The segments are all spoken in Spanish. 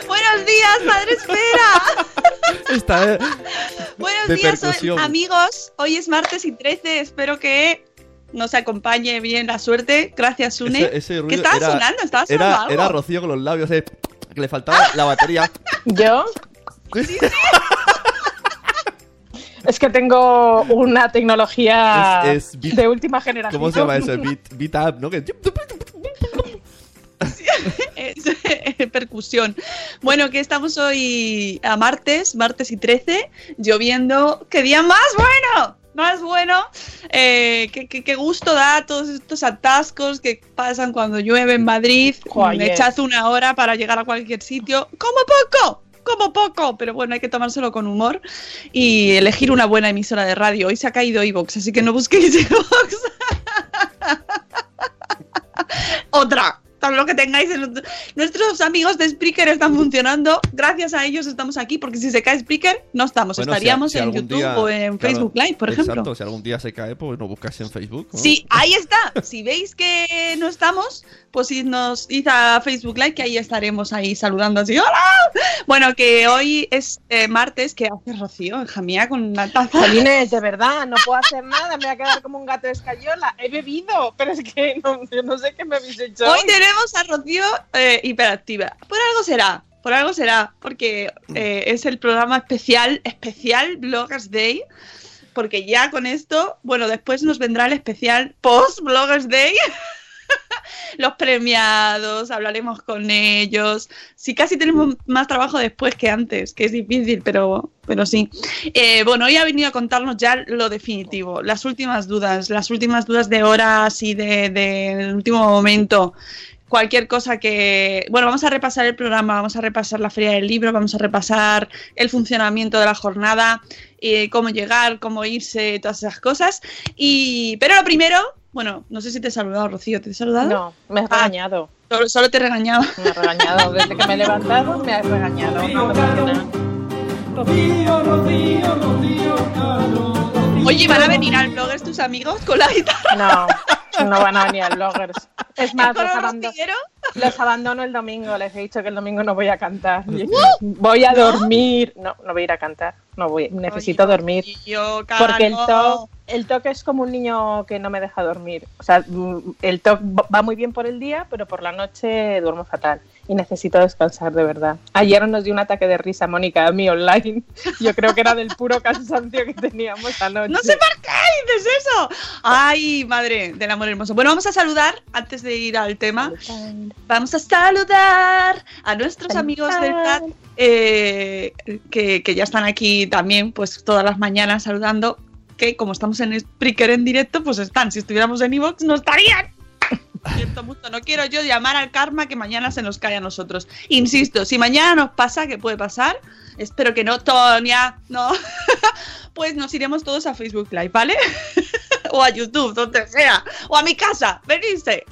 Buenos días, Madre Esfera. Esta es Buenos de días, amigos. Hoy es martes y 13. Espero que nos acompañe bien la suerte. Gracias, Sune. Ese, ese ¿Qué estaba era- sonando? ¿Estaba sonando era, algo? era Rocío con los labios, eh, que le faltaba la batería. ¿Yo? Es que tengo una tecnología Es- es bit- de última generación. ¿Cómo se llama eso? Beat, beat up, ¿no? Que- Es percusión. Bueno, que estamos hoy a martes, martes y 13, lloviendo. ¡Qué día más bueno! Más bueno. Eh, qué, qué- qué gusto da todos estos atascos que pasan cuando llueve en Madrid. Joder. Me echas una hora para llegar a cualquier sitio. ¡Como poco! Como poco, pero bueno, hay que tomárselo con humor y elegir una buena emisora de radio. Hoy se ha caído Evox, así que no busquéis Evox. Otra. Todo lo que tengáis. en- Nuestros amigos de Spreaker están funcionando. Gracias a ellos estamos aquí, porque si se cae Spreaker, no estamos. Bueno, si- Estaríamos si en YouTube día- o en claro, Facebook Live, por ejemplo. Exacto, si algún día se cae, pues no buscas en Facebook. ¿no? Sí, ahí está. Si veis que no estamos, pues idnos, id a Facebook Live, que ahí estaremos ahí saludando así. ¡Hola! Bueno, que hoy es eh, martes, que hace Rocío, hija mía, con una taza. Jolines, de verdad, no puedo hacer nada, me voy a quedar como un gato de escayola. He bebido, pero es que no, yo no sé qué me habéis hecho. Hoy tenemos a Rocío eh, hiperactiva. Por algo será, por algo será, porque eh, es el programa especial, especial Bloggers Day. Porque ya con esto, bueno, después nos vendrá el especial post Bloggers Day. Los premiados, hablaremos con ellos. Sí, casi tenemos más trabajo después que antes, que es difícil, pero, pero sí. Eh, bueno, hoy ha venido a contarnos ya lo definitivo, las últimas dudas, las últimas dudas de horas y de, de- del último momento cualquier cosa que... Bueno, vamos a repasar el programa, vamos a repasar la feria del libro, vamos a repasar el funcionamiento de la jornada, eh, cómo llegar, cómo irse, todas esas cosas. Y... Pero lo primero, bueno, no sé si te he saludado, Rocío, ¿te he saludado? No, me has regañado. Solo, solo te he regañado. Me has regañado. Desde que me he levantado, me has regañado. No me funciona. Oye, ¿van a venir al bloggers tus amigos con la guitarra? No, no van a venir a bloggers. Es más, los, abando- rocillero? los abandono el domingo. Les he dicho que el domingo no voy a cantar. Voy a dormir. No, no voy a ir a cantar. No voy. Necesito dormir. Yo, Porque el. TOC, el TOC es como un niño que no me deja dormir. O sea, mm, el TOC va muy bien por el día, pero por la noche duermo fatal. Y necesito descansar de verdad. Ayer nos dio un ataque de risa, Mónica, a mí online. Yo creo que era del puro cansancio que teníamos anoche. No sé por qué dices eso. Ay, madre del amor hermoso. Bueno, vamos a saludar antes de ir al tema. Vamos a saludar a nuestros amigos del chat eh, que, que ya están aquí también, pues todas las mañanas saludando. Que como estamos en Spreaker en directo, pues están. Si estuviéramos en Evox, no estarían. No quiero yo llamar al karma que mañana se nos cae a nosotros. Insisto, si mañana nos pasa, que puede pasar, espero que no, Tonia, no, pues nos iremos todos a Facebook Live, ¿vale? o a YouTube, donde sea, o a mi casa, venirse.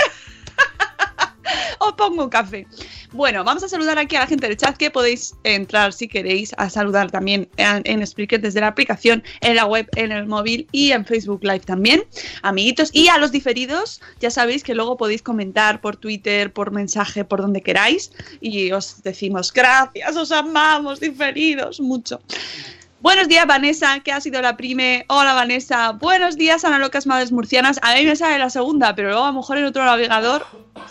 Os pongo un café. Bueno, vamos a saludar aquí a la gente del chat que podéis entrar si queréis a saludar también en, en Spreaker desde la aplicación, en la web, en el móvil y en Facebook Live también, amiguitos. Y a los diferidos, ya sabéis que luego podéis comentar por Twitter, por mensaje, por donde queráis y os decimos gracias, os amamos, diferidos, mucho. Buenos días, Vanessa, que ha sido la prime. Hola, Vanessa. Buenos días, Ana Locas Madres Murcianas. A mí me sale la segunda, pero luego a lo mejor en otro navegador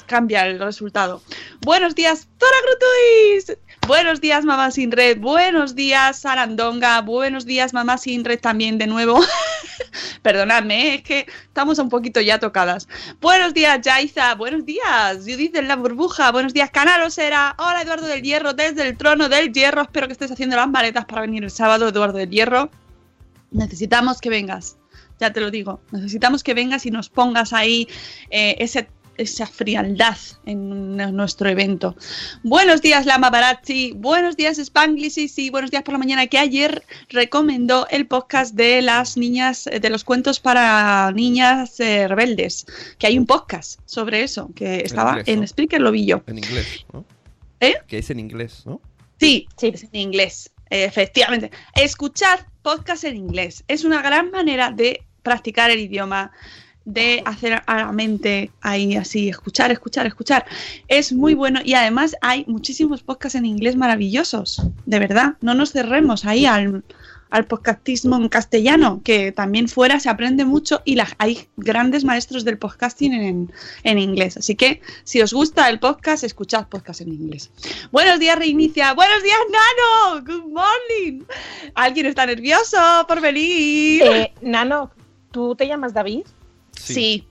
cambia el resultado. Buenos días, Tora Grutuis. Buenos días, Mamá Sin Red. Buenos días, Sarandonga. Buenos días, Mamá Sin Red también de nuevo. Perdonadme, ¿eh? es que estamos un poquito ya tocadas. Buenos días, Yaiza. Buenos días, Judith de la burbuja. Buenos días, Canalosera. Hola, Eduardo del Hierro, desde el trono del Hierro. Espero que estés haciendo las maletas para venir el sábado, Eduardo del Hierro. Necesitamos que vengas. Ya te lo digo. Necesitamos que vengas y nos pongas ahí eh, ese esa frialdad en nuestro evento. Buenos días, Lama Barazzi. Buenos días, Spanglish. Y sí, buenos días por la mañana. Que ayer recomendó el podcast de las niñas, eh, de los cuentos para niñas eh, rebeldes. Que hay un podcast sobre eso, que estaba inglés, en ¿no? Spreaker, lo vi yo. En inglés, ¿no? ¿Eh? Que es en inglés, ¿no? Sí, es en inglés. Efectivamente. Escuchar podcast en inglés es una gran manera de practicar el idioma, de hacer a la mente ahí así, escuchar, escuchar, escuchar. Es muy bueno y además hay muchísimos podcasts en inglés maravillosos, de verdad. No nos cerremos ahí al, al podcastismo en castellano, que también fuera se aprende mucho y la- hay grandes maestros del podcasting en, en inglés. Así que si os gusta el podcast, escuchad podcast en inglés. Buenos días, Reinicia. Buenos días, Nano. Good morning. ¿Alguien está nervioso por venir? Eh, Nano, ¿tú te llamas David? Sí.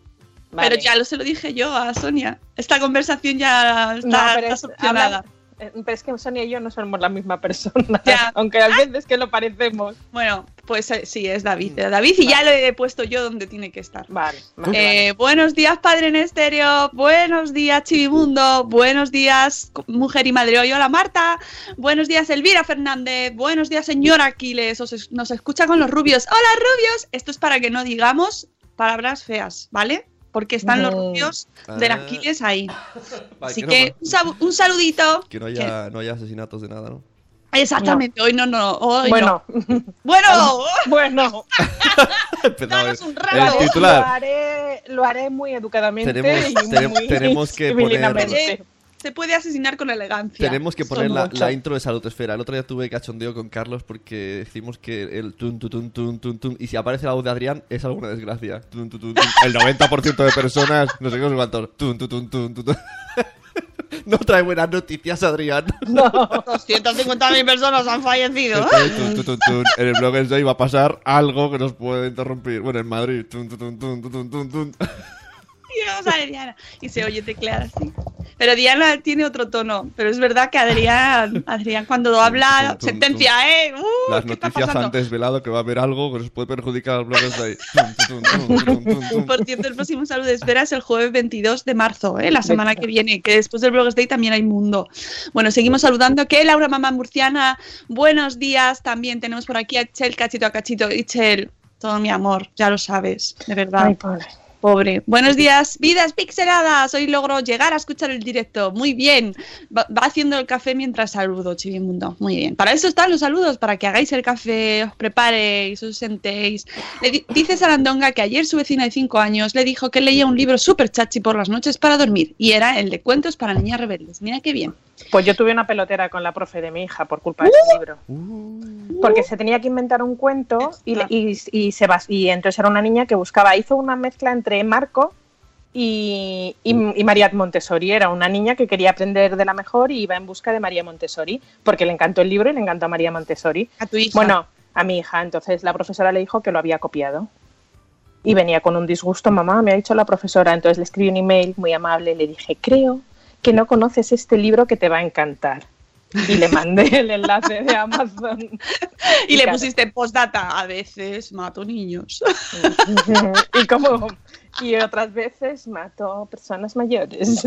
Vale. Pero ya lo se lo dije yo a Sonia. Esta conversación ya está, No, pero está es- solucionada. habla- eh, pero es que Sonia y yo no somos la misma persona, aunque a veces que lo parecemos. Bueno, pues eh, sí, es David. eh, David y ya lo he puesto yo donde tiene que estar. Vale. Eh, Buenos días, Padre en Estéreo. Buenos días, Chivimundo. Buenos días, Mujer y Madre Hoy. Hola, Marta. Buenos días, Elvira Fernández. Buenos días, señor Aquiles. Os es- nos escucha con los rubios. Hola, rubios. Esto es para que no digamos palabras feas, ¿vale? Porque están los No. rubios del Ah. Aquiles ahí. Vale, Así que un, un saludito. Que no haya, no haya asesinatos de nada, ¿no? Exactamente, hoy no, no. Hoy Bueno. no. Bueno, bueno. Empezaba el, rato. el Lo titular. haré, lo haré muy educadamente Tenemos- y muy tenemos que civilinamente. Se puede asesinar con elegancia. Tenemos que poner la, la intro de Salud Esfera. El otro día tuve cachondeo con Carlos porque decimos que el tun, tun, tun, tun, tun, tun, y si aparece la voz de Adrián es alguna desgracia. Tun, tun, tun, tun. El 90% de personas, no sé qué, no cuántos. Tun, tun, tun, tun, tun, tun. No trae buenas noticias, Adrián. 250.000 personas han fallecido. Entonces, tun, tun, tun, tun. En el blog en va a pasar algo que nos puede interrumpir. Bueno, en Madrid. Y Diana y se oye teclear así. Pero Diana tiene otro tono. Pero es verdad que Adrián, Adrián cuando habla, tum, tum. sentencia, ¿eh? Uh, Las ¿qué está noticias pasando? han desvelado que va a haber algo que nos puede perjudicar a los blogs de ahí. Por cierto, el próximo saludo de espera es el jueves 22 de marzo, ¿eh? la semana que viene, que después del Blogs Day también hay mundo. Bueno, seguimos saludando. Que Laura Mamá Murciana, buenos días. También tenemos por aquí a Chel Cachito a Cachito. Y Chel, todo mi amor, ya lo sabes, de verdad. Ay, pobre. Buenos días, vidas pixeladas. Hoy logro llegar a escuchar el directo. Muy bien. Va, va haciendo el café mientras saludo, Chivimundo. Muy bien. Para eso están los saludos, para que hagáis el café, os preparéis, os sentéis. Le di- dice Sarandonga que ayer su vecina de 5 años le dijo que leía un libro súper chachi por las noches para dormir. Y era el de cuentos para niñas rebeldes. Mira qué bien. Pues yo tuve una pelotera con la profe de mi hija por culpa de ese libro. Porque se tenía que inventar un cuento y, le- y, y se bas- y entonces era una niña que buscaba, hizo una mezcla entre Marco y, y, y María Montessori. Era una niña que quería aprender de la mejor y iba en busca de María Montessori, porque le encantó el libro y le encantó a María Montessori. A tu hija. Bueno, a mi hija. Entonces la profesora le dijo que lo había copiado. Y venía con un disgusto, mamá, me ha dicho la profesora. Entonces le escribí un email muy amable, le dije, creo que no conoces este libro que te va a encantar. Y le mandé el enlace de Amazon. Y le claro. pusiste postdata. A veces mato niños. y como y otras veces mato personas mayores.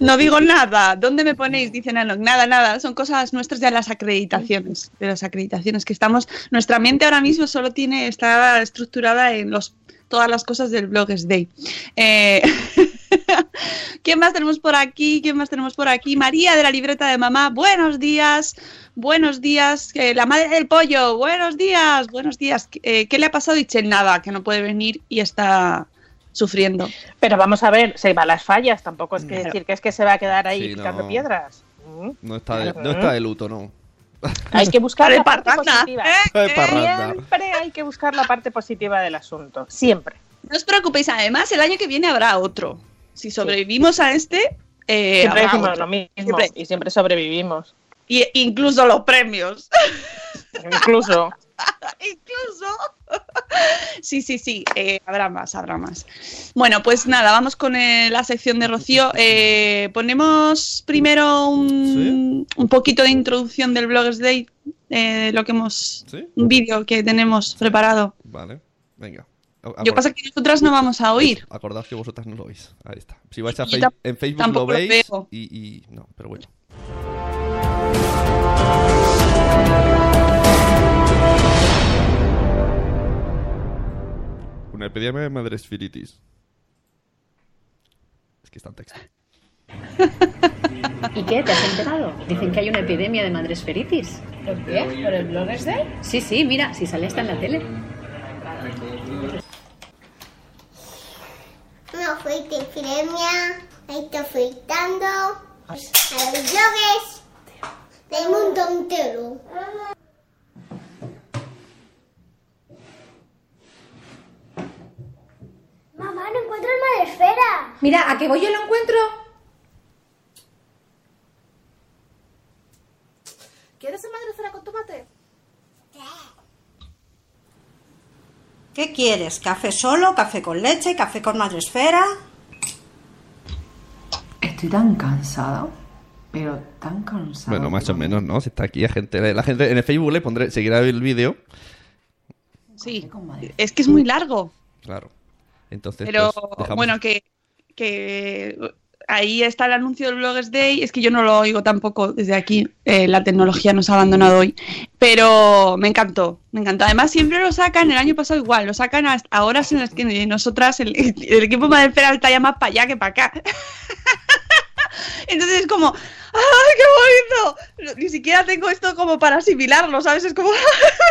No digo nada. ¿Dónde me ponéis? Dice Nano. Nada, nada. Son cosas nuestras de las acreditaciones. De las acreditaciones que estamos. Nuestra mente ahora mismo solo tiene, está estructurada en los todas las cosas del Bloggers Day. Eh, ¿Quién más tenemos por aquí? ¿Quién más tenemos por aquí? María de la libreta de mamá. Buenos días. Buenos días. Eh, la madre del pollo. Buenos días. Buenos días. Eh, ¿Qué le ha pasado a Ichel? Nada, que no puede venir y está sufriendo. Pero vamos a ver, se va a las fallas, tampoco es que Claro. decir que es que se va a quedar ahí Sí, picando no. piedras. Mm. No está de, no está de luto, no. Hay que buscar la parte positiva. ¿eh? Siempre hay que buscar la parte positiva del asunto, siempre. No os preocupéis, además el año que viene habrá otro. Si sobrevivimos a este, eh, Siempre habrá decimos otro. lo mismo Siempre. y siempre sobrevivimos. Y, incluso los premios. Incluso. incluso. sí, sí, sí, eh, habrá más, habrá más. Bueno, pues nada, vamos con eh, la sección de Rocío. Eh, ponemos primero un, un poquito de introducción del Bloggers Day, lo que hemos, ¿Sí? un vídeo que tenemos preparado. Vale, venga. Lo que pasa es que nosotras no vamos a oír. Acordaos que vosotras no lo veis. Ahí está. Si vais a Yo en Facebook lo lo veis y, y- No, pero bueno. Epidemia de madresfiritis. Es que está en texto. ¿Y qué? ¿Te has enterado? Dicen que hay una epidemia de madresferitis. ¿Por qué? ¿Por el Bloggers Day? Sí, sí, mira, si sale hasta en la tele. Una fuerte epidemia está afectando a los bloggers del mundo entero. Mamá, no encuentro el madresfera. Mira, ¿a qué voy yo lo encuentro? ¿Quieres el madresfera con tomate? ¿Qué quieres? ¿Café solo? ¿Café con leche? ¿Café con madresfera? Estoy tan cansada, pero tan cansada. Bueno, más o menos, ¿no? Si está aquí la gente. La gente en el Facebook le pondré, seguirá el vídeo. Sí, es que es muy largo. Claro. Entonces, Pero pues, dejamos- bueno, que, que ahí está el anuncio del Bloggers Day. Es que yo no lo oigo tampoco desde aquí. eh, la tecnología nos ha abandonado hoy. Pero me encantó, me encantó. Además, siempre lo sacan, el año pasado igual, lo sacan hasta a horas en las que nosotras, el, el equipo Madre está ya más para allá que para acá. Entonces es como, ¡ay, qué bonito! Ni siquiera tengo esto como para asimilarlo, ¿sabes? Es como, ¡ay,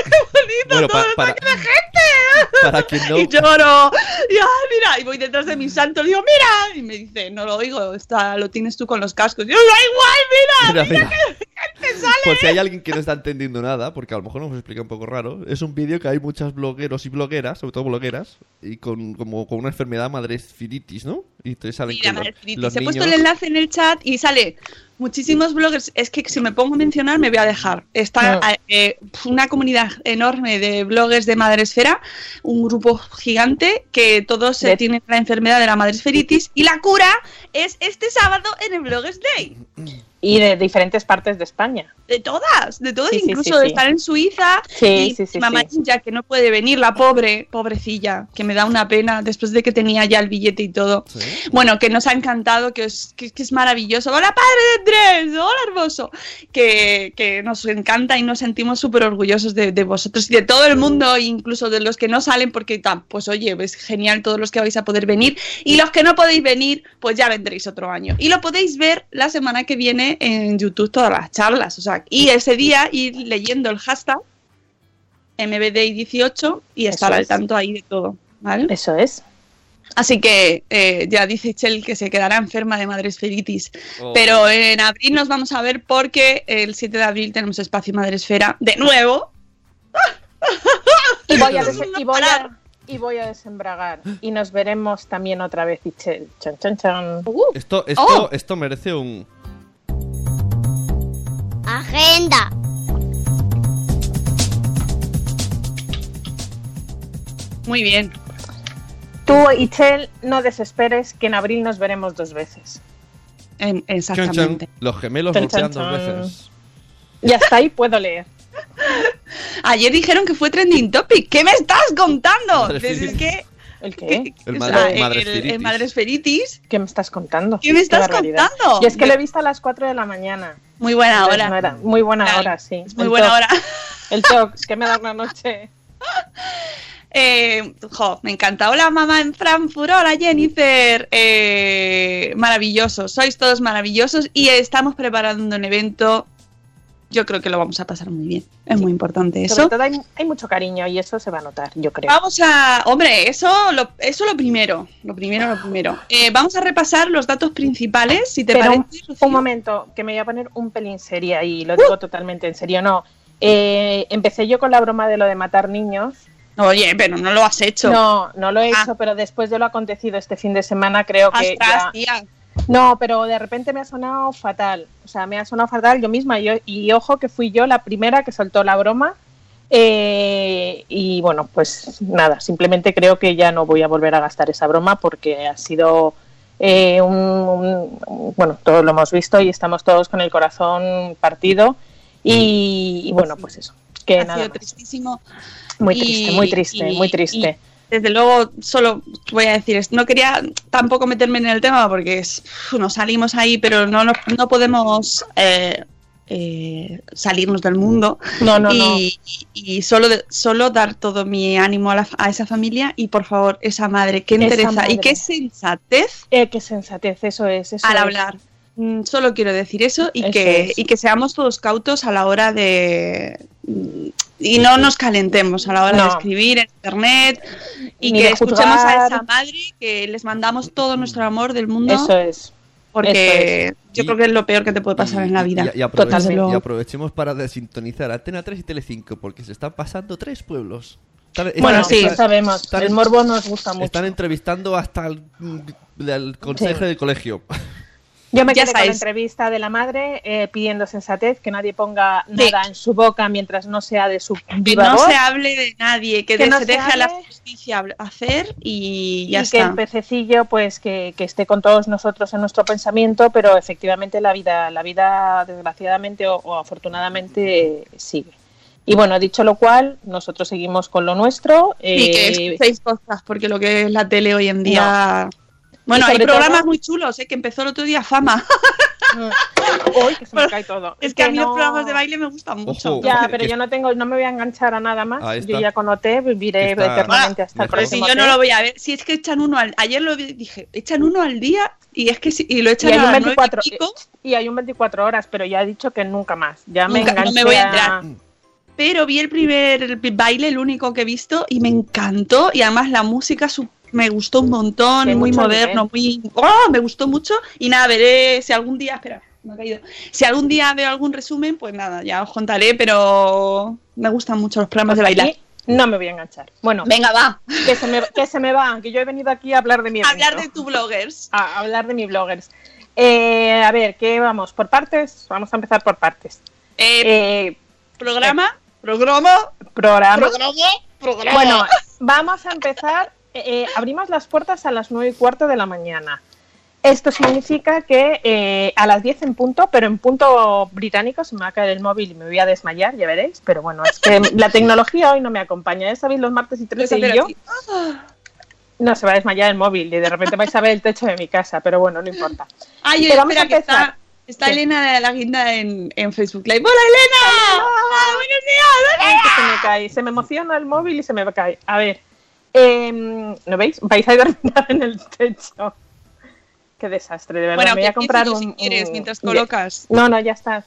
qué bonito! Bueno, todo el para- de gente! para quien no- Y lloro. Y ay, mira, y voy detrás de mi santo, le digo, mira. Y me dice, no lo oigo, está, lo tienes tú con los cascos. Y yo, da igual, mira, Mira, mira, mira. que gente sale. Por si hay alguien que no está entendiendo nada, porque a lo mejor nos explica un poco raro, es un vídeo que hay muchas blogueros y blogueras, sobre todo blogueras, y con como con una enfermedad madresfiritis, ¿no? Y entonces salen Mira, que los, los he niños... puesto el enlace en el chat y sale muchísimos bloggers. Es que si me pongo a mencionar me voy a dejar. Está No. eh, una comunidad enorme de bloggers de Madresfera, un grupo gigante que todos eh, De- tienen la enfermedad de la madresferitis y la cura es este sábado en el Bloggers Day. Y de diferentes partes de España. De todas, de todas, Sí, incluso sí, de sí. estar en Suiza. Sí, y sí, sí, mamá sí. Ninja, que no puede venir, la pobre, pobrecilla, que me da una pena después de que tenía ya el billete y todo. Bueno, que nos ha encantado, que es, que, que es maravilloso. Hola, padre de Andrés, hola, hermoso. Que, que nos encanta y nos sentimos súper orgullosos de, de vosotros y de todo el mundo, incluso de los que no salen, porque pues oye, es genial todos los que vais a poder venir. Y los que no podéis venir, pues ya vendréis otro año. Y lo podéis ver la semana que viene en YouTube todas las charlas. O sea, y ese día ir leyendo el hashtag MBDI18 y estar Eso al es. tanto ahí de todo. ¿Vale? Eso es. Así que eh, ya dice Chel que se quedará enferma de madresferitis. Oh. Pero en abril nos vamos a ver porque el 7 de abril tenemos espacio Madresfera de nuevo. Y voy a, des- y voy a, y voy a desembragar. Y nos veremos también otra vez, Ichel. Chan, chan, chan. Esto, esto, Oh. esto merece un... Agenda. Muy bien. Tú, Ichel, no desesperes que en abril nos veremos dos veces. En- Chan, exactamente. chan. Los gemelos Chan, dos veces. Y hasta ahí puedo leer. Ayer dijeron que fue trending topic. ¿Qué me estás contando? Que ¿El qué? El madre- el- madresferitis. el madresferitis. ¿Qué me estás contando? ¿Qué me estás contando? Y es que lo he visto a las 4 de la mañana. Muy buena Entonces hora. no era- muy buena Claro, hora, sí. es muy El buena hora. El tox, que me da una noche. Eh, jo, me encanta. Hola mamá en Frankfurt, hola Jennifer. Eh, maravillosos, sois todos maravillosos y estamos preparando un evento. Yo creo que lo vamos a pasar muy bien. Es muy importante eso. Sobre todo hay, hay mucho cariño y eso se va a notar, yo creo. Vamos a, hombre, eso lo, eso lo primero, lo primero, lo primero. Eh, vamos a repasar los datos principales, si te Pero parece. un, un momento, que me voy a poner un pelín seria y lo digo totalmente en serio. No, Eh, empecé yo con la broma de lo de matar niños. Oye, pero no lo has hecho. No, no lo he Ah. hecho, pero después de lo acontecido este fin de semana creo que ya- tía. No, pero de repente me ha sonado fatal. O sea, me ha sonado fatal yo misma. Yo, y ojo que fui yo la primera que soltó la broma. Eh, y bueno, pues nada, simplemente creo que ya no voy a volver a gastar esa broma porque ha sido eh, un, un- Bueno, todos lo hemos visto y estamos todos con el corazón partido. Y, y bueno, pues eso. Que ha nada sido más. tristísimo. Muy Y- triste, muy triste, y- muy triste. Desde luego, solo voy a decir esto. No quería tampoco meterme en el tema porque nos salimos ahí, pero no, no, no podemos eh, eh, salirnos del mundo. No, no, y, no. y- y solo, solo dar todo mi ánimo a, la- a esa familia y por favor, esa madre, qué entereza y qué sensatez Eh, qué sensatez, eso es. Eso al es. hablar. Mm, Solo quiero decir eso y, Eso que, es. y que seamos todos cautos a la hora de... mm, Y no nos calentemos a la hora de escribir en internet y Ni que escuchemos a esa madre que les mandamos todo nuestro amor del mundo. Eso es. Porque Eso yo Y- creo que es lo peor que te puede pasar en la vida. Y, y aprovechemos para desintonizar Antena 3 y Telecinco, porque se están pasando tres pueblos. Están- Bueno, están- sí, están- sabemos. están- el morbo nos gusta mucho. Están entrevistando hasta el, el consejo Sí. del colegio. Yo me Ya quedé con la entrevista de la madre eh, pidiendo sensatez, que nadie ponga nada en su boca mientras no sea de su Que viva no voz, se hable de nadie, que, Que no se deje a la justicia hacer y y ya que está. el pececillo pues que, que esté con todos nosotros en nuestro pensamiento, pero efectivamente la vida, la vida desgraciadamente o, o afortunadamente sigue. Y bueno, dicho lo cual, nosotros seguimos con lo nuestro. Y que eh, escuchéis cosas, porque lo que es la tele hoy en día. Bueno, Y hay programas todo- muy chulos, ¿eh? que empezó el otro día Fama. Uy, que se me cae todo. Es que a mí los no- programas de baile me gustan mucho. Ojo. Ya, pero yo no tengo, no me voy a enganchar a nada más. Yo ya con OT viviré Está- eternamente hasta el mejor. Pero si próximo yo no lo voy a ver, si es que echan uno al. Ayer lo vi- dije, echan uno al día y es que si, y lo Y echan hay, a un las nueve 24, y pico, y hay un 24 horas, pero ya he dicho que nunca más. Ya me Nunca, no enganché me voy a a- entrar. Pero vi el primer el baile, el único que he visto, y me encantó. Y además la música su- me gustó un montón, muy moderno, muy. ¡Oh! Me gustó mucho. Y nada, veré si algún día. Espera, me ha caído. Si algún día veo algún resumen, pues nada, ya os contaré, pero me gustan mucho los programas de bailar. No me voy a enganchar. Bueno, Venga, va. que se, me, que se me va, que yo he venido aquí a hablar de mi Hablar de tu bloggers. A hablar de mi bloggers. Eh, a ver, ¿qué vamos? ¿Por partes? Vamos a empezar por partes. Eh, Eh, programa, programa, programa. programa. Bueno, vamos a empezar. Eh, eh, abrimos las puertas a las nueve y cuarto de la mañana. Esto significa que eh, a las 10 en punto, pero en punto británico, se me va a caer el móvil y me voy a desmayar, ya veréis. Pero bueno, es que la tecnología hoy no me acompaña. Ya sabéis, los martes y 13 y yo. ¡ah! No se va a desmayar el móvil y de repente vais a ver el techo de mi casa, pero bueno, no importa. Ay, Pero vamos espera, a que empezar. está, está Sí. Elena de la Guinda en, en Facebook Live. ¡Hola, Elena! ¡Ah, ¡Buenos días! Ay, que se me cae, se me emociona el móvil y se me cae. A ver, em, ¿no veis? Vais a dormir en el techo. Qué desastre, de verdad. Bueno, me voy a comprar un, si quieres, mientras colocas. No, no, ya está.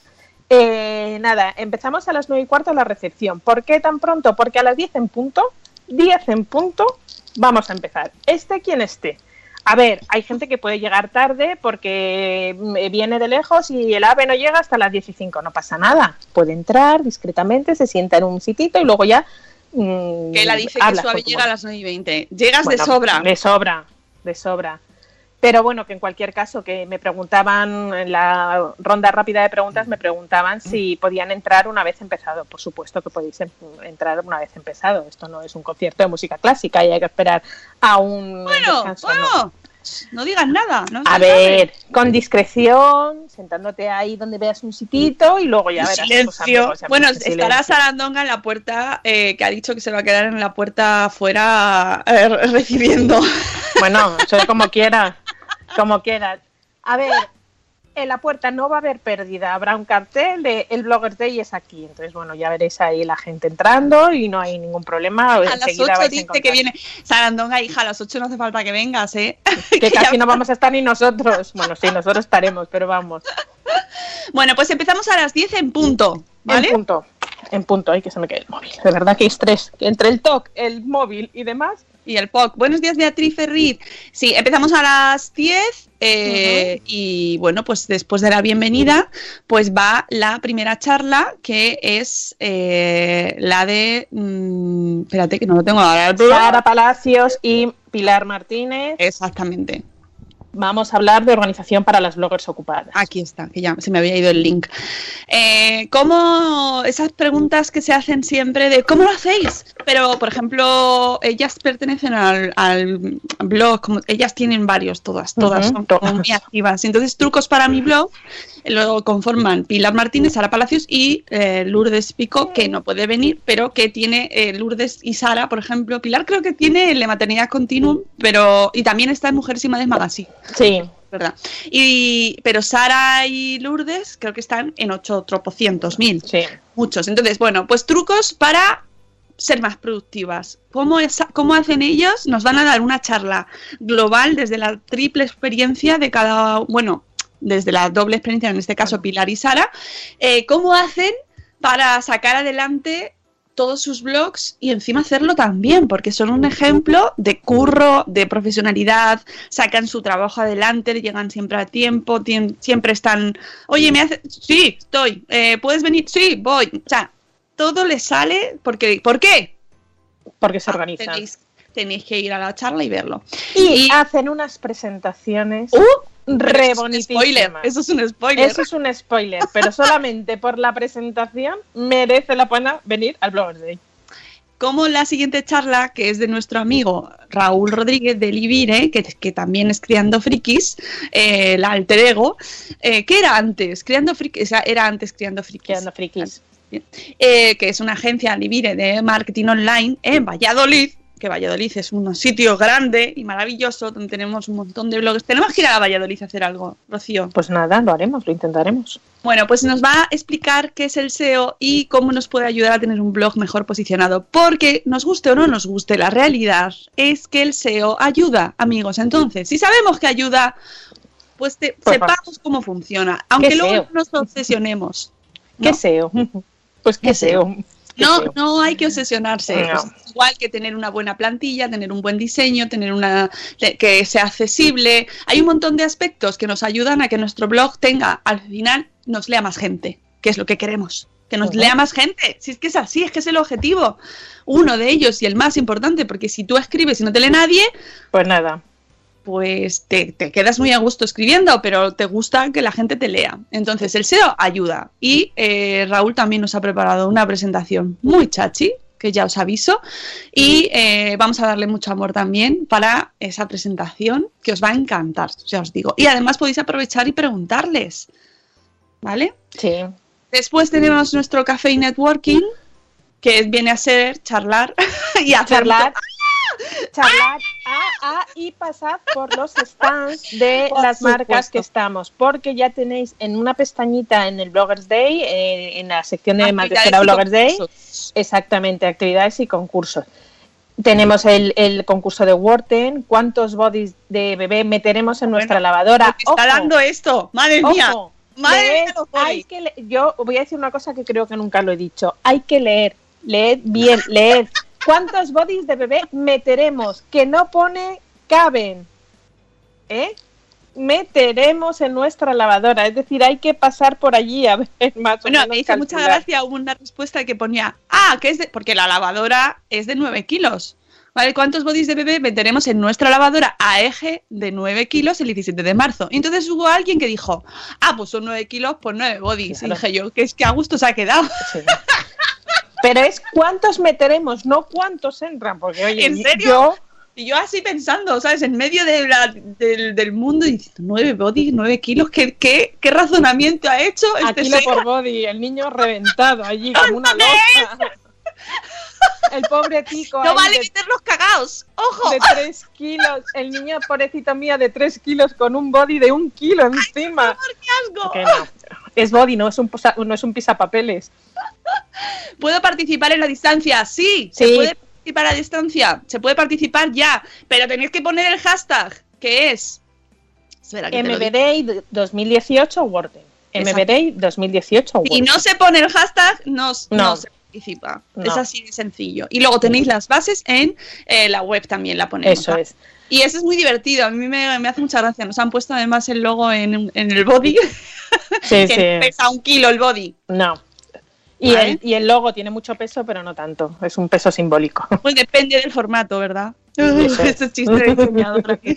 Eh, nada, empezamos a las 9 y cuarto la recepción. ¿Por qué tan pronto? Porque a las 10 en punto, 10 en punto, vamos a empezar. Este quien esté. A ver, hay gente que puede llegar tarde porque mm, viene de lejos y el AVE no llega hasta las 15. No pasa nada. Puede entrar discretamente, se sienta en un sitito y luego ya. Mm, Que la dice que suave llega a las 9 y 20. Llegas de sobra. De sobra, de sobra. Pero bueno, que en cualquier caso, que me preguntaban en la ronda rápida de preguntas, me preguntaban si podían entrar una vez empezado. Por supuesto que podéis entrar una vez empezado. Esto no es un concierto de música clásica y hay que esperar a un Bueno, descanso, no. bueno. No digas nada. No A ver, con discreción, sentándote ahí donde veas un sitito y luego ya verás. Silencio. amigos, Bueno, estará. Sarandonga en la puerta, eh, que ha dicho que se va a quedar en la puerta afuera eh, recibiendo. Bueno, eso como quiera, como quiera. A ver, en la puerta no va a haber pérdida, habrá un cartel de el Bloggers Day es aquí. Entonces, bueno, ya veréis ahí la gente entrando y no hay ningún problema. A las Enseguida 8 vais a dice que viene Sarandonga, hija, a las 8 no hace falta que vengas, ¿eh? Que casi no vamos a estar ni nosotros. Bueno, sí, nosotros estaremos, pero vamos. Bueno, pues empezamos a las 10 en punto, ¿vale? En punto. En punto, ay, que se me cae el móvil. De verdad que estrés. Entre el TOC, el móvil y demás. Y el POC. Buenos días, Beatriz Ferriz. Sí, empezamos a las 10 eh, y bueno, pues después de la bienvenida, pues va la primera charla que es eh, la de... mm, espérate, que no lo tengo ahora. Sara Palacios y Pilar Martínez. Exactamente. Vamos a hablar de organización para las bloggers ocupadas. Aquí está, que ya se me había ido el link. Eh, ¿Cómo esas preguntas que se hacen siempre de cómo lo hacéis? Pero, por ejemplo, ellas pertenecen al, al blog, como, ellas tienen varios, todas, todas, son muy activas. Entonces, trucos para mi blog lo conforman Pilar Martínez, Sara Palacios y eh, Lourdes Pico, que no puede venir, pero que tiene eh, Lourdes y Sara, por ejemplo. Pilar creo que tiene el de maternidad continuum, pero y también está en Mujeres y Madres Magazine. Sí. ¿verdad? Y, pero Sara y Lourdes creo que están en ocho tropocientos mil. Sí. Muchos. Entonces, bueno, pues trucos para ser más productivas. ¿Cómo, es- ¿Cómo hacen ellos? Nos van a dar una charla global desde la triple experiencia de cada, bueno, desde la doble experiencia, en este caso Pilar y Sara, eh, cómo hacen para sacar adelante todos sus blogs y encima hacerlo también, porque son un ejemplo de curro, de profesionalidad, sacan su trabajo adelante, llegan siempre a tiempo, tien- siempre están, oye, me hace, sí, estoy, eh, ¿puedes venir? Sí, voy. O sea, todo les sale porque, ¿por qué? Porque se organizan. Tenéis, tenéis que ir a la charla y verlo. Y, hacen unas presentaciones re spoiler, eso es un spoiler. Eso es un spoiler, pero solamente por la presentación merece la pena venir al Bloggers Day. como la siguiente charla, que es de nuestro amigo Raúl Rodríguez de Livire, que, que también es Criando Frikis, eh, el alter ego, eh, ¿qué era antes? Criando Frikis, o sea, era antes Criando Frikis. Criando Frikis. Eh, que es una agencia Livire de marketing online en Valladolid, que Valladolid es un sitio grande y maravilloso, donde tenemos un montón de blogs. Tenemos que ir a Valladolid a hacer algo, Rocío. Pues nada, lo haremos, lo intentaremos. Bueno, pues nos va a explicar qué es el SEO y cómo nos puede ayudar a tener un blog mejor posicionado. Porque nos guste o no nos guste, la realidad es que el SEO ayuda, amigos. Entonces, si sabemos que ayuda, pues, te- Pues sepamos cómo funciona. Aunque ¿Qué luego SEO? no nos obsesionemos. ¿Qué. SEO? Pues qué ¿Qué SEO. ¿Qué No, no hay que obsesionarse. No. Pues igual que tener una buena plantilla, tener un buen diseño, tener una que sea accesible. Hay un montón de aspectos que nos ayudan a que nuestro blog tenga, al final, nos lea más gente, que es lo que queremos. Que nos lea más gente. Si es que es así, es que es el objetivo. Uno de ellos y el más importante, porque si tú escribes y no te lee nadie, Pues nada. Pues te, te quedas muy a gusto escribiendo, pero te gusta que la gente te lea. Entonces el SEO ayuda. Y eh, Raúl también nos ha preparado una presentación muy chachi, que ya os aviso, y eh, vamos a darle mucho amor también para esa presentación, que os va a encantar, ya os digo. Y además podéis aprovechar y preguntarles, ¿vale? Sí. Después tenemos nuestro café y networking, que viene a ser charlar y hacer Charlar. Charlar ah, ah, y pasad por los stands de Por las marcas que estamos, porque ya tenéis en una pestañita en el Bloggers Day, eh, en la sección de Madresfera Bloggers Day, exactamente, actividades y concursos. Tenemos el, el concurso de Wharton, cuántos bodies de bebé meteremos en nuestra lavadora. Está Ojo, dando esto, madre mía. Ojo, Madre leed, hay que yo voy a decir una cosa que creo que nunca lo he dicho. Hay que leer, leed bien, leed. ¿Cuántos bodies de bebé meteremos? Que no pone caben. ¿Eh? Meteremos en nuestra lavadora. Es decir, hay que pasar por allí a ver más o Bueno, menos me hizo mucha gracia hubo una respuesta que ponía, ah, que es de, porque la lavadora es de 9 kilos. ¿Vale? ¿Cuántos bodies de bebé meteremos en nuestra lavadora a eje de 9 kilos el 17 de marzo? Y entonces hubo alguien que dijo, ah, pues son 9 kilos, pues 9 bodies. Y dije yo, que es que a gusto se ha quedado. Pero es cuántos meteremos, no cuántos entran. Porque, oye, ¿En serio? yo Y yo así pensando, ¿sabes? En medio de la- del, del mundo y diciendo, 9 bodies, 9 kilos, ¿qué, qué, qué razonamiento ha hecho este a kilo señor? por body, el niño reventado allí como una loca. El pobre tico. No vale de- meterlos cagados. ¡Ojo! de 3 kilos. El niño, pobrecito mío, de 3 kilos con un body de un kilo encima. ¡Qué asco! No. Es body, no es un, no es un pisapapeles. ¿Puedo participar en la distancia? Sí, Sí. se puede participar a distancia. Se puede participar ya. Pero tenéis que poner el hashtag, que es. Espera, que. MBDay 2018 Worden. Exacto. MBDay 2018 Worden. Si no se pone el hashtag, no, no No. se participa. No. Es así de sencillo. Y luego tenéis las bases en eh, la web también, la ponemos. Eso es. Y eso es muy divertido, a mí me, me hace mucha gracia. Nos han puesto además el logo en, en el body, Sí, que sí. pesa un kilo el body. No. Y, Vale. el, y el logo tiene mucho peso, pero no tanto. Es un peso simbólico. Pues depende del formato, ¿verdad? Este chiste de.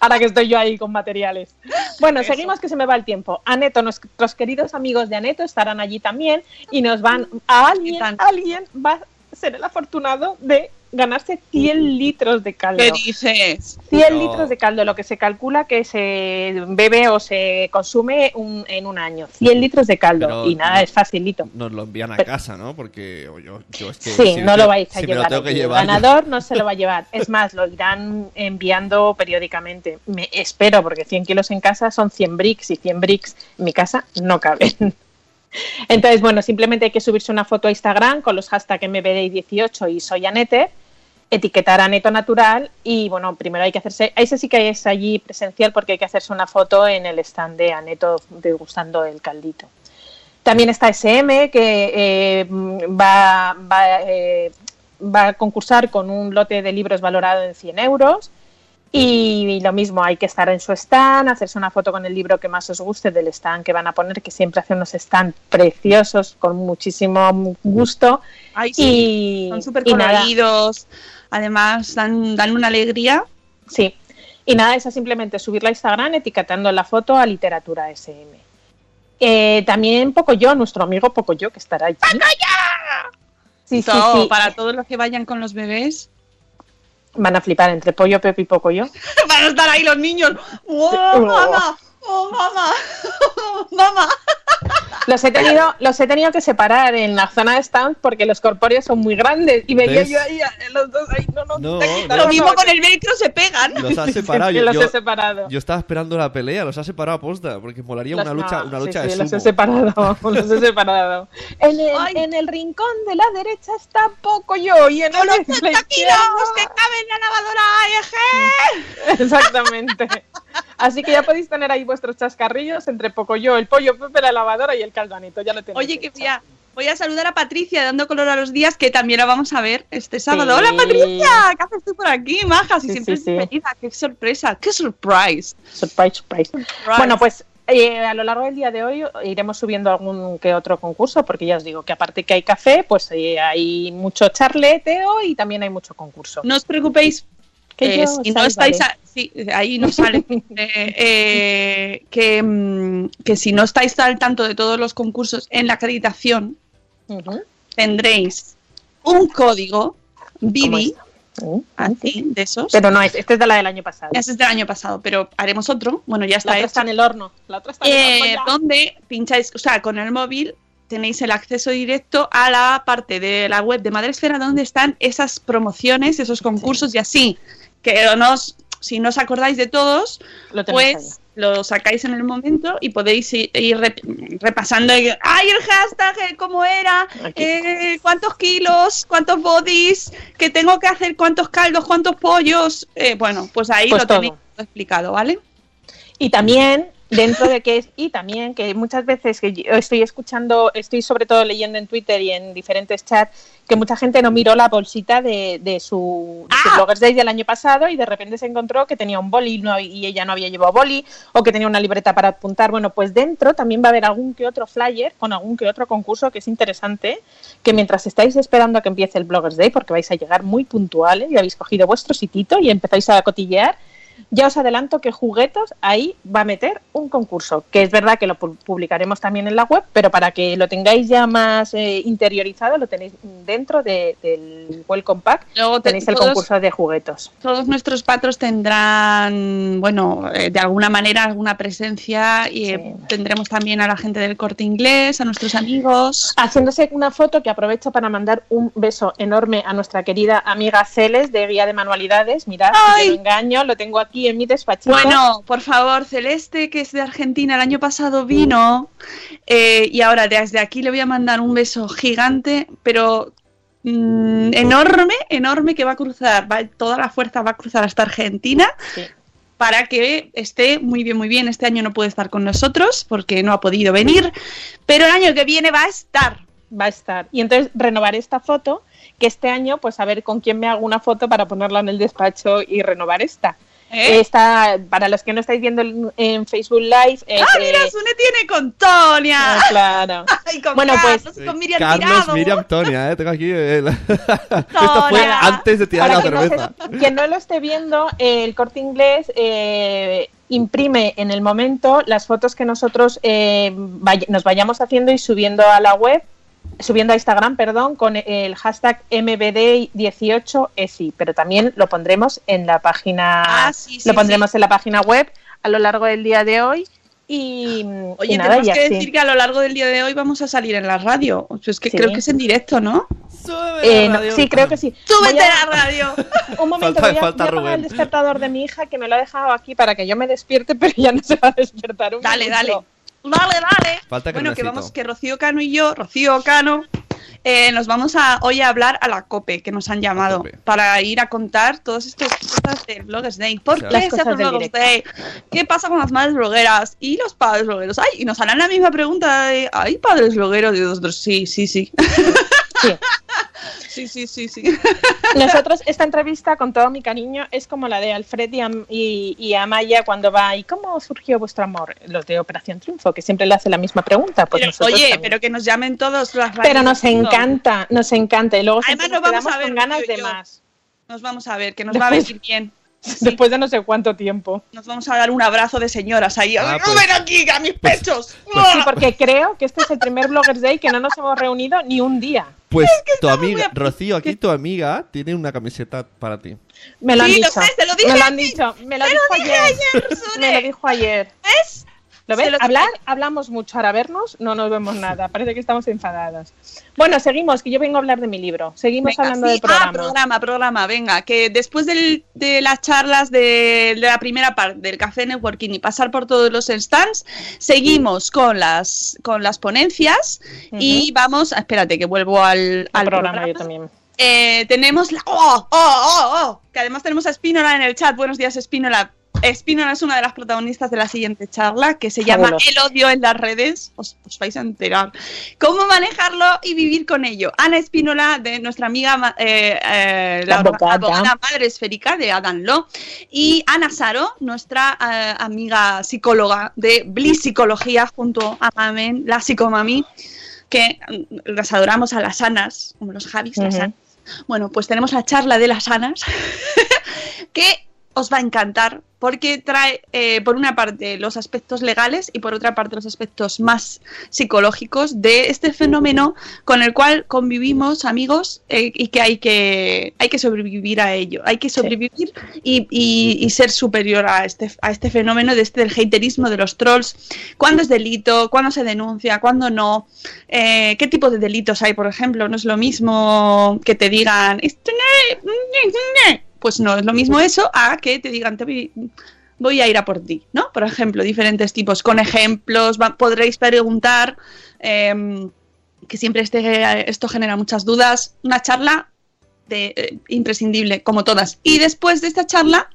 Ahora que estoy yo ahí con materiales. Bueno, Eso. seguimos que se me va el tiempo. Aneto, nuestros queridos amigos de Aneto estarán allí también y nos van a alguien, alguien va a ser el afortunado de ganarse 100 litros de caldo. ¿Qué dices? 100 No. litros de caldo, lo que se calcula que se bebe o se consume un- en un año. 100 litros de caldo. Pero y nada, no- es facilito. Nos lo envían a Pero- casa, ¿no? Porque o yo, yo es que. Sí, si no lo vais a si me lo llevar. tengo que allí. llevar, El ganador no se lo va a llevar. Es más, lo irán enviando periódicamente. Me espero, porque 100 kilos en casa son 100 bricks y 100 bricks en mi casa no caben. Entonces, bueno, simplemente hay que subirse una foto a Instagram con los hashtags MBD18 y soy Anete, etiquetar a Neto Natural y, bueno, primero hay que hacerse, ese sí que es allí presencial porque hay que hacerse una foto en el stand de Aneto degustando el caldito. También está SM, que eh, va, va, eh, va a concursar con un lote de libros valorado en 100 euros. Y lo mismo, hay que estar en su stand, hacerse una foto con el libro que más os guste del stand que van a poner, que siempre hacen unos stands preciosos, con muchísimo gusto. Ay, sí, y, son súper nada. Además, dan, dan una alegría. Sí. Y nada, es simplemente subirla a Instagram etiquetando la foto a Literatura SM. Eh, también Pocoyo, nuestro amigo Pocoyo, que estará allí. Sí, sí, Todo, sí. Para todos los que vayan con los bebés. Van a flipar entre Pollo, Pepe y Pocoyo. Van a estar ahí los niños. ¡Oh, mamá! ¡Oh, mamá! ¡Mamá! Los he tenido, los he tenido que separar en la zona de stand porque los corpóreos son muy grandes y veía ¿Ves? yo ahí los dos ahí, no, no, No, te no. quitas, Lo mismo no, con el velcro se pegan. Los has separado. Yo, los yo- he separado. yo estaba esperando la pelea, los has separado a posta, porque molaría Los- una lucha, no, una sí, lucha sí, de los he separado, los he separado. En el, en el rincón de la derecha está Pocoyo y en el ¡Los de la 30 izquierda- kilos que caben en la lavadora AEG! Exactamente. Así que ya podéis tener ahí vuestros chascarrillos entre Pocoyo, el pollo, Pepe, la lavadora y el caldanito. Ya lo tenéis. Oye, que hecho. voy a, saludar a Patricia dando color a los días, que también la vamos a ver este sábado. Sí. ¡Hola, Patricia! ¿Qué haces tú por aquí, maja? Si Sí, siempre sí, es feliz. ¡Qué sorpresa! ¡Qué surprise! Surprise, surprise. Bueno, pues eh, a lo largo del día de hoy iremos subiendo algún que otro concurso, porque ya os digo que aparte que hay café, pues eh, hay mucho charleteo y también hay mucho concurso. No os preocupéis. Que eh, yo si no estáis a- sí, ahí no sale Eh, eh, que, mm, que si no estáis al tanto de todos los concursos en la acreditación tendréis un código Bibi está? Uh, así de esos Pero no, es- este es de la del año pasado. Ese es del año pasado, pero haremos otro. Bueno, ya La está otra hecho. está en el horno. La otra está en el horno Eh, ya. donde pincháis, o sea, con el móvil tenéis el acceso directo a la parte de la web de Madresfera donde están esas promociones, esos concursos y así. Que no os- si no os acordáis de todos, Lo pues lo sacáis en el momento y podéis ir, ir rep- repasando. y, ¡Ay, el hashtag! eh, ¿Cómo era? Eh, ¿Cuántos kilos? ¿Cuántos bodies? ¿Qué tengo que hacer? ¿Cuántos caldos? ¿Cuántos pollos? Eh, bueno, pues ahí Pues lo todo. tenéis explicado, ¿vale? Y también, dentro de que es, y también que muchas veces que yo estoy escuchando, estoy sobre todo leyendo en Twitter y en diferentes chats, que mucha gente no miró la bolsita de, de su, de su ¡Ah! Bloggers Day del año pasado y de repente se encontró que tenía un boli y no- y ella no había llevado boli o que tenía una libreta para apuntar. Bueno, pues dentro también va a haber algún que otro flyer con algún que otro concurso que es interesante, que mientras estáis esperando a que empiece el Bloggers Day, porque vais a llegar muy puntuales y habéis cogido vuestro sitito y empezáis a cotillear, ya os adelanto que Juguetos ahí va a meter un concurso, que es verdad que lo pu- publicaremos también en la web, pero para que lo tengáis ya más eh, interiorizado, lo tenéis dentro de- del Welcome Pack, Luego te- tenéis el todos- concurso de juguetos. Todos nuestros patros tendrán, bueno, eh, de alguna manera alguna presencia y eh, tendremos también a la gente del corte inglés, a nuestros amigos. Haciéndose una foto que aprovecho para mandar un beso enorme a nuestra querida amiga Celes de Guía de Manualidades. Mirad, no engaño, lo tengo aquí en mi despachito. Bueno, por favor, Celeste, que es de Argentina, el año pasado vino eh, y ahora desde aquí le voy a mandar un beso gigante, pero mm, enorme, enorme, que va a cruzar, va, toda la fuerza va a cruzar hasta Argentina. Para que esté muy bien, muy bien. Este año no puede estar con nosotros porque no ha podido venir, pero el año que viene va a estar. va a estar. Y entonces renovaré esta foto, que este año, pues a ver con quién me hago una foto para ponerla en el despacho y renovar esta. ¿Eh? Esta, para los que no estáis viendo en, Facebook Live. es, ¡Ah, mira! eh, Sune tiene con Tonia. ah, claro. Ay, con Bueno, pues- Carlos, con Miriam Carlos, Tirado. Miriam, Tonia, ¿eh? Tengo aquí... el- Esto fue antes de tirar Para la que no cerveza. se- quien no lo esté viendo, el corte inglés eh, imprime en el momento las fotos que nosotros eh, vay- nos vayamos haciendo y subiendo a la web, subiendo a Instagram, perdón, con el hashtag MBD18ESI, pero también lo pondremos en la página, Ah, sí, sí, lo pondremos sí. en la página web a lo largo del día de hoy. Y, Oye, y nada, tenemos que decir que a lo largo del día de hoy vamos a salir en la radio. Es que Sí. creo que es en directo, ¿no? Eh, no, sí, creo que sí. ¡Súbete a- la radio! Un momento, Falta- voy a, falta voy a apagar Rubén. el despertador de mi hija que me lo ha dejado aquí para que yo me despierte, pero ya no se va a despertar. Un Dale, dale. Dale, dale. Falta bueno, que vamos, que Rocío Cano y yo, Rocío Cano, eh, nos vamos a hoy a hablar a la COPE, que nos han llamado, para ir a contar todas estas cosas del Bloggers Day. ¿Por Las qué se cosas hace Bloggers Day? ¿Qué pasa con las madres blogueras y los padres blogueros? Ay, y nos harán la misma pregunta de, ¿hay padres blogueros? Y nosotros, sí, sí, sí. Sí, sí, sí, sí. Nosotros, esta entrevista, con todo mi cariño, es como la de Alfred y, Am- y, y Amaya cuando va, ¿y cómo surgió vuestro amor? Los de Operación Triunfo, que siempre le hace la misma pregunta. Pues Pero, oye, también. pero que nos llamen todos las Pero nos encanta, nos encanta. Y luego Además, nos vamos a ver con ganas de más. Nos vamos a ver, que nos va a venir bien. Después de no sé cuánto tiempo. Nos vamos a dar un abrazo de señoras ahí. Ah, ¡Ay, pues- ¡Ven aquí, a mis pechos! Sí, porque creo que este es el primer Bloggers Day que no nos hemos reunido ni un día. Pues tu amiga, Rocío, aquí tu amiga tiene una camiseta para ti. Me lo han Sí, lo dicho. sé, te lo dije me lo han dicho. Me lo Te dijo lo dije ayer. ayer, me lo dijo ayer. ¿Ves? Hablar, hablamos mucho. Ahora vernos, no nos vemos nada. Parece que estamos enfadadas. Bueno, seguimos, que yo vengo a hablar de mi libro. Seguimos Venga, hablando sí. del programa. Ah, programa, programa, venga, que después del- de las charlas de, de la primera parte del Café Networking y pasar por todos los stands, seguimos con las, con las ponencias y vamos, espérate que vuelvo al, al programa, yo también. Eh, tenemos la... ¡Oh, oh, oh, oh! Que además tenemos a Espínola en el chat. Buenos días, Espínola. Espínola es una de las protagonistas de la siguiente charla que se llama Fabuloso. El odio en las redes. Os, os vais a enterar. ¿Cómo manejarlo y vivir con ello? Ana Espínola, de nuestra amiga eh, eh, la La abogada. madre esférica de Adam Law. Y Ana Saro, nuestra eh, amiga psicóloga de Bliss Psicología, junto a Mamen, la psicomami, que mm, las adoramos a las Anas, como los Javis, las. Anas. Bueno, pues tenemos la charla de las Anas, que os va a encantar porque trae, eh, por una parte, los aspectos legales y por otra parte, los aspectos más psicológicos de este fenómeno con el cual convivimos, amigos, eh, y que hay, que hay que sobrevivir a ello. Hay que sobrevivir y, y- y ser superior a este, a este fenómeno de este, del haterismo, de los trolls. ¿Cuándo es delito? ¿Cuándo se denuncia? ¿Cuándo no? Eh, ¿Qué tipo de delitos hay, por ejemplo? No es lo mismo que te digan, "Esto no es- pues no, es lo mismo eso a que te digan, "Te voy- a ir a por ti, ¿no? Por ejemplo, diferentes tipos, con ejemplos, podréis preguntar, em, que siempre este, esto genera muchas dudas, una charla de, eh, imprescindible, como todas. Y después de esta charla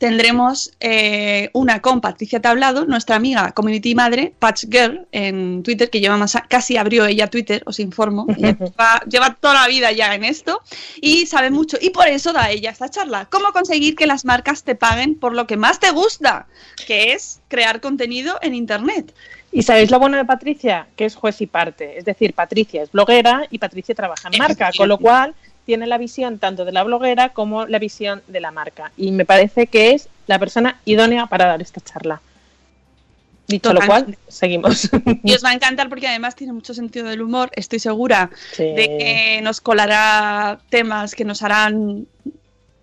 tendremos eh, una con Patricia Tablado, nuestra amiga community madre, Patch Girl, en Twitter, que lleva más a- casi abrió ella Twitter, os informo, lleva, lleva toda la vida ya en esto y sabe mucho. Y por eso da ella esta charla. ¿Cómo conseguir que las marcas te paguen por lo que más te gusta? Que es crear contenido en Internet. ¿Y sabéis lo bueno de Patricia? Que es juez y parte. Es decir, Patricia es bloguera y Patricia trabaja en marca, con lo cual tiene la visión tanto de la bloguera como la visión de la marca. Y me parece que es la persona idónea para dar esta charla. Dicho lo cual, seguimos. Y os va a encantar porque además tiene mucho sentido del humor. Estoy segura Sí. de que nos colará temas que nos harán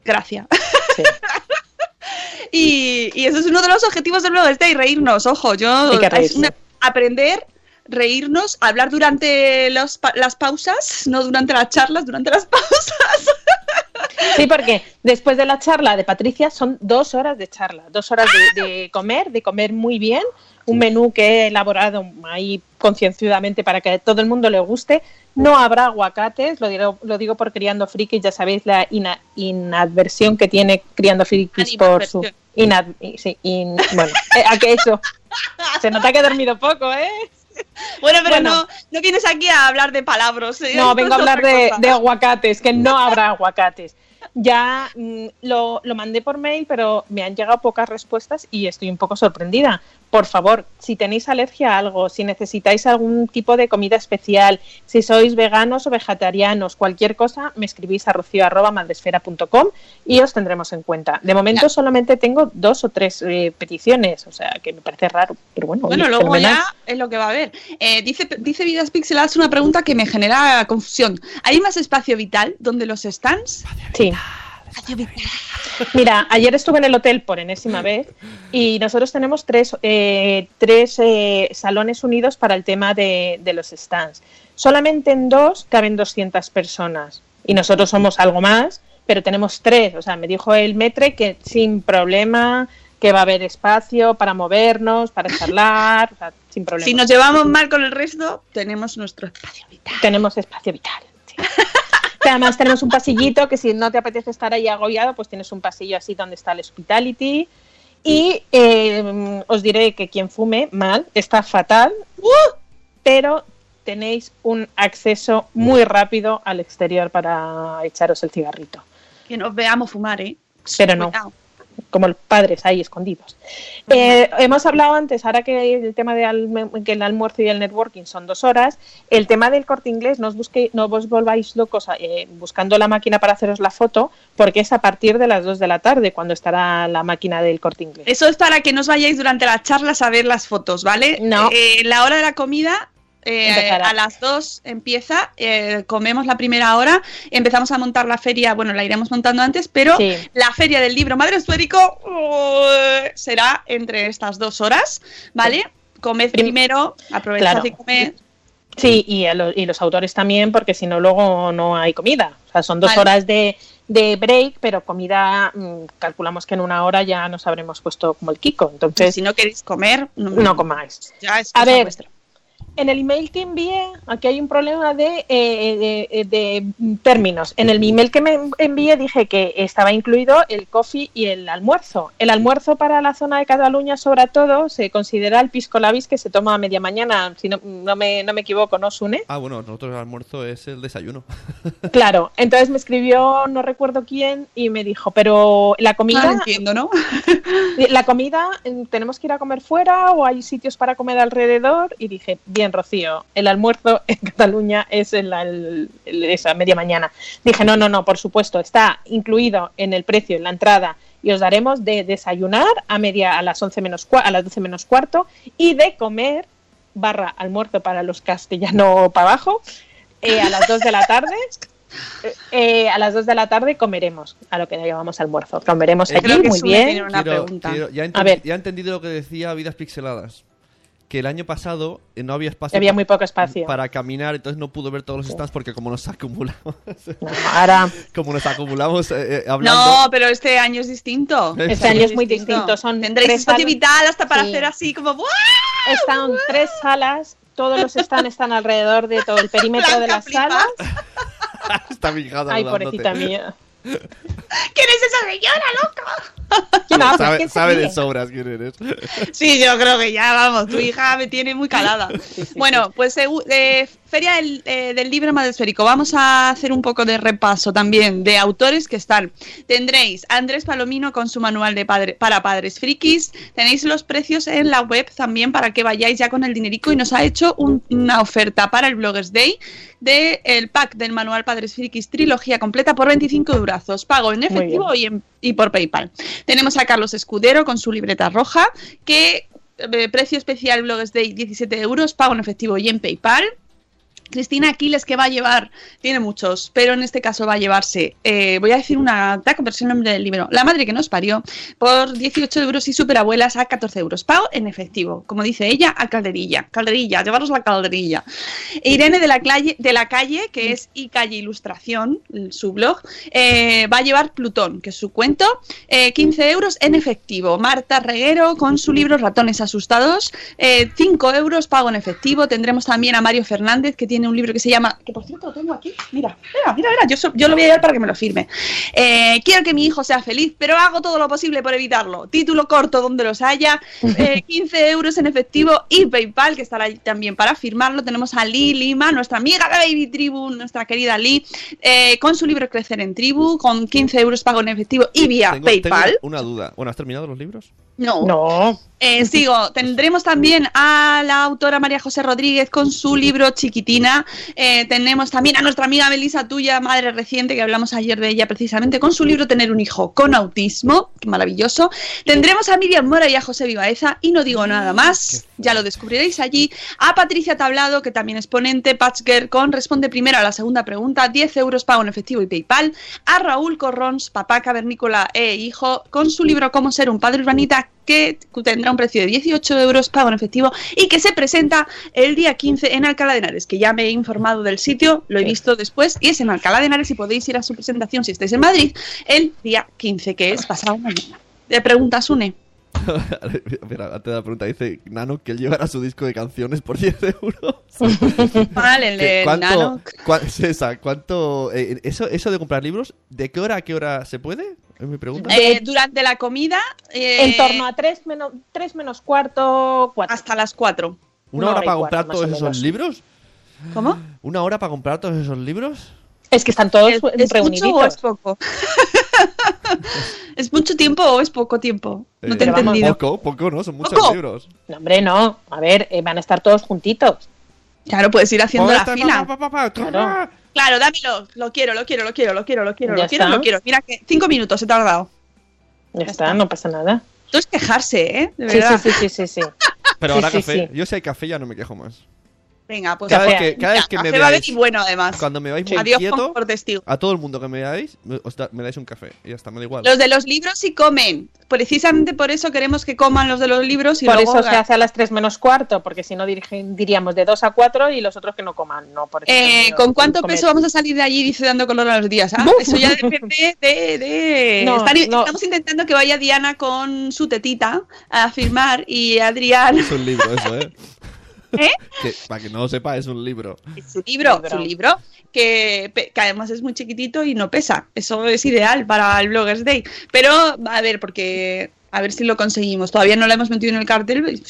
gracia. y, y eso es uno de los objetivos del blog Day, reírnos. Ojo, yo Hay que es una- aprender, reírnos, hablar durante los las pausas, no durante las charlas, durante las pausas. Sí, porque después de la charla de Patricia son dos horas de charla, dos horas de, de comer, de comer muy bien, un menú que he elaborado ahí concienzudamente para que a todo el mundo le guste. No habrá aguacates, lo digo, lo digo por Criando Frikis, ya sabéis la ina- inadversión que tiene Criando Frikis por su... inad- sí, in- bueno, eh, a que eso. Se nota que he dormido poco, ¿eh? Bueno, pero Bueno. no, no vienes aquí a hablar de palabras. ¿eh? No, vengo a hablar de aguacates, que no habrá aguacates. Ya mm, lo, lo mandé por mail, pero me han llegado pocas respuestas y estoy un poco sorprendida. Por favor, si tenéis alergia a algo, si necesitáis algún tipo de comida especial, si sois veganos o vegetarianos, cualquier cosa, me escribís a rocío.madresfera.com y os tendremos en cuenta. De momento solamente tengo dos o tres eh, peticiones, o sea que me parece raro, pero bueno. Bueno, luego fenomenal. ya es lo que va a haber. Eh, dice, dice Vidas Pixeladas una pregunta que me genera confusión. ¿Hay más espacio vital donde los stands? Sí. Mira, ayer estuve en el hotel por enésima vez y nosotros tenemos tres, eh, tres eh, salones unidos para el tema de, de los stands. Solamente en dos caben 200 personas y nosotros somos algo más, pero tenemos tres. O sea, me dijo el metre que sin problema, que va a haber espacio para movernos, para charlar, o sea, sin problema. Si nos llevamos mal con el resto, tenemos nuestro espacio vital. Tenemos espacio vital. sí. Que además tenemos un pasillito que si no te apetece estar ahí agobiado, pues tienes un pasillo así donde está el hospitality. Y eh, os diré que quien fume mal está fatal, pero tenéis un acceso muy rápido al exterior para echaros el cigarrito. Que nos veamos fumar, ¿eh? Pero no, Cuidado. Como los padres ahí escondidos. Eh, hemos hablado antes, ahora que el tema de que el almuerzo y el networking son dos horas, el tema del corte inglés, no os, busque, no os volváis locos eh, buscando la máquina para haceros la foto, porque es a partir de las 2 de la tarde cuando estará la máquina del corte inglés. Eso es para que no os vayáis durante las charlas a ver las fotos, ¿vale? No. Eh, la hora de la comida. Eh, a las 2 empieza, eh, comemos la primera hora, empezamos a montar la feria, bueno, la iremos montando antes, pero Sí. la feria del libro Madre Esférico uh, será entre estas dos horas, ¿vale? Comed primero, aprovechad Claro. y comed. Sí, y, a lo- y los autores también, porque si no, luego no hay comida. O sea, son dos Vale. horas de, de break, pero comida, mm, calculamos que en una hora ya nos habremos puesto como el Kiko. Entonces, si no queréis comer, no, comáis. Ya es A cosa ver, vuestra. En el email que envié, aquí hay un problema de, eh, de, de términos. En el email que me envié dije que estaba incluido el coffee y el almuerzo. El almuerzo para la zona de Cataluña, sobre todo, se considera el pisco labis que se toma a media mañana, si no, no, me, no me equivoco, ¿no, Sune? Ah, bueno, nosotros el almuerzo es el desayuno. Claro, entonces me escribió, no recuerdo quién, y me dijo, pero la comida... Ah, entiendo, ¿no? La comida, mm, ¿tenemos que ir a comer fuera o hay sitios para comer alrededor? Y dije, bien, Rocío, el almuerzo en Cataluña es en la, el- el- esa media mañana. Dije, no, no, no, por supuesto, está incluido en el precio, en la entrada, y os daremos de desayunar a media a las 11 menos a las 12 menos cuarto y de comer barra almuerzo para los castellano para abajo eh, a las 2 de la tarde. eh, eh, a las 2 de la tarde comeremos a lo que llamamos almuerzo. Comeremos allí muy bien. Quiero- quiero- ya, he A ver. ya he entendido lo que decía Vidas Pixeladas. Que el año pasado eh, no había espacio. Había muy poco espacio. Para caminar, entonces no pudo ver todos los stands porque como nos acumulamos. ahora. Como nos acumulamos eh, eh, hablando. No, pero este año es distinto. Este año es muy distinto. Son Tendréis tres espacio vital hasta para Sí. hacer así como ¡buah! Están tres salas, todos los stands están alrededor de todo el perímetro de las salas. Está mi hija Ay, pobrecita mía. ¿Quién es esa señora, loca? ¿Quién habla? sabe ¿Quién se sabe de sobras quién eres. Sí, yo creo que ya, vamos, tu hija me tiene muy calada. bueno, pues eh, eh, Feria del, eh, del Libro Madresférico. Vamos a hacer un poco de repaso también de autores que están. Tendréis a Andrés Palomino con su manual de padre, para padres frikis. Tenéis los precios en la web también para que vayáis ya con el dinerico y nos ha hecho un- una oferta para el Bloggers Day del el pack del manual Padres Frikis trilogía completa por 25 durazos. Pago en efectivo y, en- y por PayPal. Tenemos a Carlos Escudero con su libreta roja, que eh, precio especial Blogs Day 17 euros, pago en efectivo y en PayPal. Cristina Aquiles, que va a llevar? Tiene muchos, pero en este caso va a llevarse, eh, voy a decir una taco, pero es el nombre del libro, La madre que nos parió, por 18 euros y superabuelas a 14 euros. Pago en efectivo, como dice ella, a calderilla. Calderilla, llevaros la calderilla. Irene de la, calle, de la calle, que es y calle ilustración, su blog, eh, va a llevar Plutón, que es su cuento, eh, 15 euros en efectivo. Marta Reguero con su libro Ratones Asustados, eh, 5 euros pago en efectivo. Tendremos también a Mario Fernández, que tiene un libro que se llama, que por cierto lo tengo aquí, mira, mira, mira, mira, yo, so- yo lo voy a llevar para que me lo firme. Eh, quiero que mi hijo sea feliz, pero hago todo lo posible por evitarlo. Título corto donde los haya, eh, 15 euros en efectivo y PayPal, que estará ahí también para firmarlo. Tenemos a Lee Lima, nuestra amiga de Baby Tribu, nuestra querida Lee, eh, con su libro Crecer en Tribu, con 15 euros pago en efectivo y vía Tengo, PayPal. tengo una duda. Bueno, ¿has terminado los libros? No. No. Eh, sigo, tendremos también a la autora María José Rodríguez con su libro Chiquitina. Eh, tenemos también a nuestra amiga Melissa Tuya, madre reciente, que hablamos ayer de ella precisamente, con su libro Tener un hijo con autismo. Qué maravilloso. Tendremos a Miriam Mora y a José Vivaeza, y no digo nada más, ya lo descubriréis allí. A Patricia Tablado, que también es ponente, Patchger, con Responde primero a la segunda pregunta, 10 euros pago en efectivo y PayPal. A Raúl Corrons, papá cavernícola e hijo, con su libro Cómo ser un padre urbanita, que tendrá un precio de 18 euros pago en efectivo y que se presenta el día 15 en Alcalá de Henares, que ya me he informado del sitio, lo he visto después, y es en Alcalá de Henares y podéis ir a su presentación si estáis en Madrid el día 15, que es pasado mañana. ¿Le preguntas, Une? Mira, antes de la pregunta dice Nano que él llevará su disco de canciones por 10 euros. Vale, el ¿Qué- de ¿Cuánto, Nano. cua- César, ¿cuánto, eh, eso, eso de comprar libros, ¿de qué hora a qué hora se puede? Es mi pregunta. Eh, durante la comida. eh, En torno a 3 menos, tres menos cuarto, 4. Hasta las 4. ¿Una hora para comprar todos esos libros? ¿Cómo? ¿Una hora para comprar todos esos libros? Es que están todos ¿Es, es mucho o es poco? ¿Es mucho tiempo o es poco tiempo? No te he Eh, entendido. Poco, poco, ¿no? Son muchos ¿Poco? libros. No, hombre, no. A ver, eh, van a estar todos juntitos. Claro, puedes ir haciendo la fila. pa, pa, pa, pa, Claro. Claro, dámelo. Lo quiero, lo quiero, lo quiero, lo quiero, lo quiero, lo quiero, lo quiero. Mira que cinco minutos he tardado. Ya, está, no pasa nada. Esto es quejarse, ¿eh? De Sí, verdad. sí, sí, sí, sí. Pero Sí, ahora sí, café. sí. Yo si hay café ya no me quejo más. Venga, pues Cada vez que- cada vez que me veáis- y bueno, además. Cuando me vais muy Adiós quieto, por testigo. a todo el mundo que me veáis, me, os da- me dais un café. Y ya está, me da igual. Los de los libros sí comen. Precisamente por eso queremos que coman los de los libros y por luego eso se hace a las 3 menos cuarto, porque si no dirigen- diríamos de 2 a 4 y los otros que no coman. No, por Eh, ¿Con cuánto comer. peso vamos a salir de allí dice dando color a los días? Ah, eso ya depende de... de- No, Están- no. Estamos intentando que vaya Diana con su tetita a firmar y Adrián... Es un libro eso, ¿eh? ¿Eh? Que, para que no lo sepa, es un libro. su libro, Libro. su libro, que, además es muy chiquitito y no pesa. Eso es ideal para el Bloggers Day. Pero, a ver, porque a ver si lo conseguimos. Todavía no lo hemos metido en el cartel.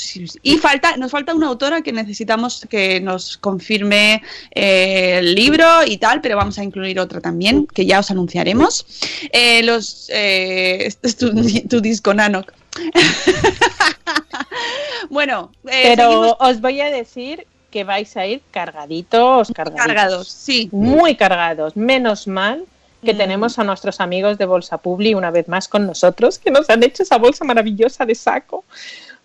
Y falta, nos falta una autora que necesitamos que nos confirme eh, el libro y tal, pero vamos a incluir otra también, que ya os anunciaremos. Eh, los, eh, este es tu, tu disco, Nano. bueno, eh, Pero seguimos os voy a decir que vais a ir cargaditos, cargaditos. cargados, sí. Muy cargados. Menos mal que Mm. tenemos a nuestros amigos de Bolsa Publi una vez más con nosotros, que nos han hecho esa bolsa maravillosa de saco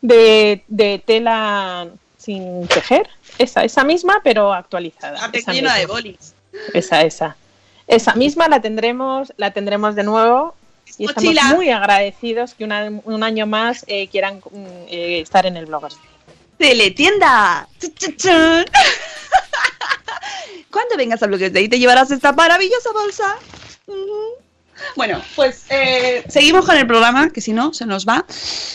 de, de tela sin tejer. Esa, esa misma, pero actualizada. Esa llena de bolis. Esa, esa. Esa misma la tendremos, la tendremos de nuevo. Y estamos Mochila. muy agradecidos que una- un año más eh, quieran mm, eh, estar en el Bloggers. Teletienda. Cuando vengas a Bloggers Day te llevarás esta maravillosa bolsa. Bueno, pues eh, seguimos con el programa, que si no, se nos va.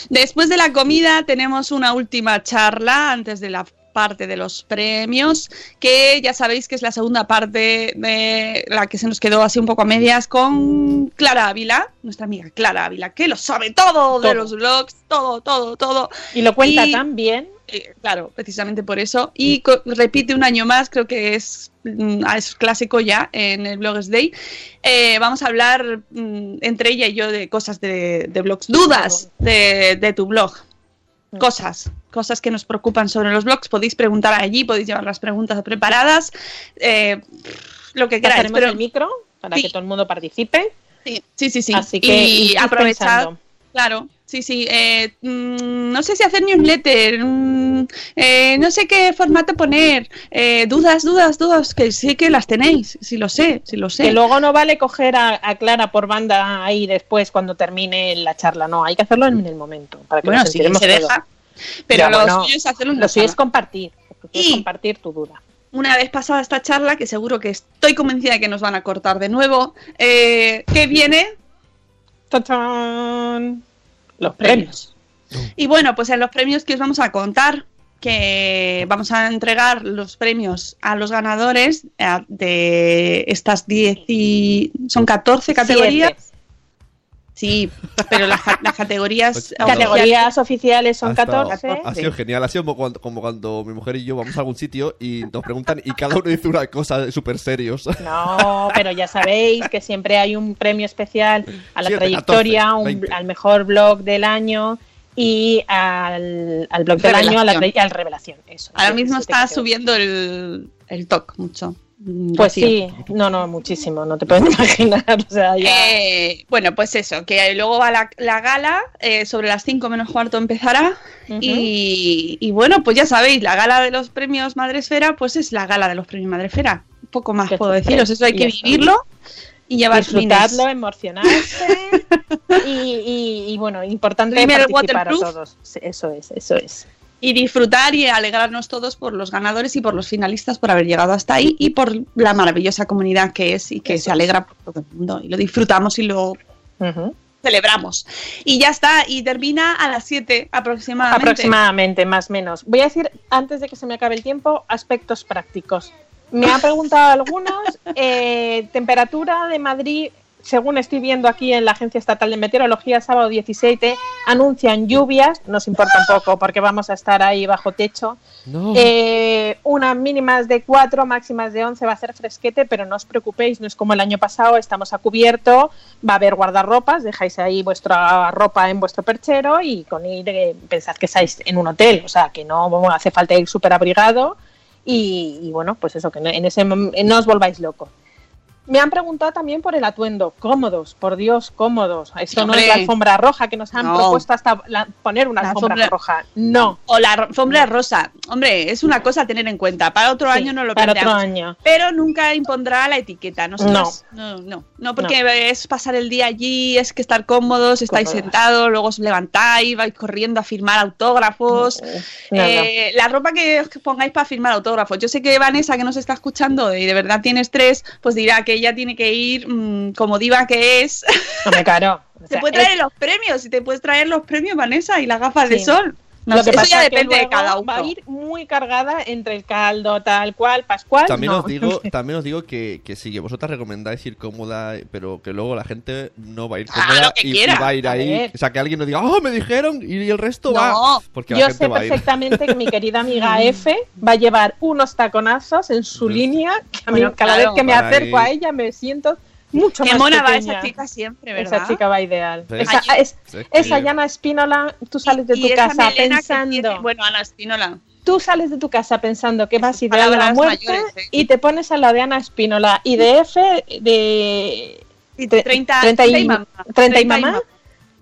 Después de la comida tenemos una última charla antes de la parte de los premios, que ya sabéis que es la segunda parte de la que se nos quedó así un poco a medias con Clara Ávila, nuestra amiga Clara Ávila, que lo sabe todo, de los blogs, todo, todo, todo. Y lo cuenta Y- tan bien. eh, claro, precisamente por eso. Y repite un año más, creo que es, mm, es clásico ya en el Bloggers Day. Eh, vamos a hablar mm, entre ella y yo de cosas de, de blogs, dudas de, de tu blog. Cosas, cosas que nos preocupan sobre los blogs. Podéis preguntar allí, podéis llevar las preguntas preparadas. eh, lo que queráis. Pero el micro para Sí. que todo el mundo participe. sí, sí, sí, sí. Así que y aprovechad. pensando. Claro, sí, sí. eh, mm, no sé si hacer newsletter, mm, eh, no sé qué formato poner. eh, dudas, dudas, dudas, que sí que las tenéis, sí lo sé, sí lo sé. Que luego no vale coger a, a Clara por banda ahí después cuando termine la charla, no, hay que hacerlo en el momento. Para que Bueno, nos enteremos se deja. Pero lo bueno, suyo es hacerlo en Lo suyo es compartir. Y- compartir tu duda. Una vez pasada esta charla, que seguro que estoy convencida de que nos van a cortar de nuevo, eh, ¿qué viene? ¡Tachán! Los premios. Y bueno, pues en los premios que os vamos a contar, que vamos a entregar los premios a los ganadores de estas 10 y... son 14 categorías. Sí, pero las, las categorías... Pues, Categorías oficiales son Ha estado- 14. Ha sido genial. Ha sido como cuando, como cuando mi mujer y yo vamos a algún sitio y nos preguntan y cada uno dice una cosa súper serios. No, pero ya sabéis que siempre hay un premio especial a la trayectoria, 14, un- 20. al mejor blog del año y al, al blog del año, a la, al revelación. Eso, Ahora mismo está subiendo el, el TOC mucho. Mm, Pues sí, no, no, muchísimo, no te puedes imaginar. O sea, ya. Eh, bueno, pues eso, que luego va la, la gala, eh, sobre las 5 menos cuarto empezará. y, y bueno, pues ya sabéis, la gala de los premios Madresfera, pues es la gala de los premios Madresfera. Un poco más puedo deciros, eso hay que eso. vivirlo y llevar disfrutarlo, minis. emocionarse y, y- y, bueno, importante Primer participar a todos. Eso es, eso es. Y disfrutar y alegrarnos todos por los ganadores y por los finalistas por haber llegado hasta ahí y por la maravillosa comunidad que es y que se alegra por todo el mundo. Y lo disfrutamos y lo celebramos. Y ya está, y termina a las 7 aproximadamente. Aproximadamente, más o menos. Voy a decir, antes de que se me acabe el tiempo, aspectos prácticos. Me han preguntado algunos, eh, temperatura de Madrid, según estoy viendo aquí en la Agencia Estatal de Meteorología, sábado 17, anuncian lluvias, nos importa un poco porque vamos a estar ahí bajo techo. No. Eh, unas mínimas de 4, máximas de 11, va a ser fresquete, pero no os preocupéis, no es como el año pasado, estamos a cubierto, va a haber guardarropas, dejáis ahí vuestra ropa en vuestro perchero y con ir, eh, pensad que estáis en un hotel, o sea, que no hace falta ir súper abrigado y, y bueno, pues eso, que no- en ese mom- no os volváis locos. Me han preguntado también por el atuendo. Cómodos, por Dios, cómodos. Esto no es la Hombre. alfombra roja que nos han No. propuesto hasta la- poner una La alfombra, alfombra- roja. No. O la alfombra rosa. Hombre, es una cosa a tener en cuenta. Para otro Sí, año no lo para otro año. Pero nunca impondrá la etiqueta. Nosotros- no. no, no, porque es pasar el día allí, es que estar cómodos, estáis sentados, luego os levantáis, vais corriendo a firmar autógrafos. no, Eh, La ropa que os pongáis para firmar autógrafos. Yo sé que Vanessa, que nos está escuchando y de verdad tiene estrés, pues dirá que ella tiene que ir mm, como diva que es. Hombre, claro. O te puede traer es- los premios y te puedes traer los premios, Vanessa, y las gafas de sol. No lo sé, que eso pasa ya que depende de cada uno. Va a ir muy cargada entre el caldo, tal cual, pascual. También no. os digo, también os digo que, que sí, que vosotras recomendáis ir cómoda, pero que luego la gente no va a ir Ah, cómoda lo que y, y va a ir A ahí. ver. O sea, que alguien nos diga, oh, me dijeron, y el resto No, va. Porque la Yo gente sé va a ir. perfectamente que mi querida amiga F va a llevar unos taconazos en su línea. Que a mí Bueno, cada claro. vez que me acerco ir. a ella me siento mucho Qué más mona va esa chica siempre, ¿verdad? Esa chica va ideal. Esa, es- Sí, esa sí. Llana Espínola, tú sales de Y tu casa pensando. tiene- bueno, Ana Espínola. Tú sales de tu casa pensando que vas a ir de la muerte mayores, ¿eh? y te pones a la de Ana Espínola y de F de Y tre- 30, 30 y, 30 y mamá. 30 y 30 y mamá mamá.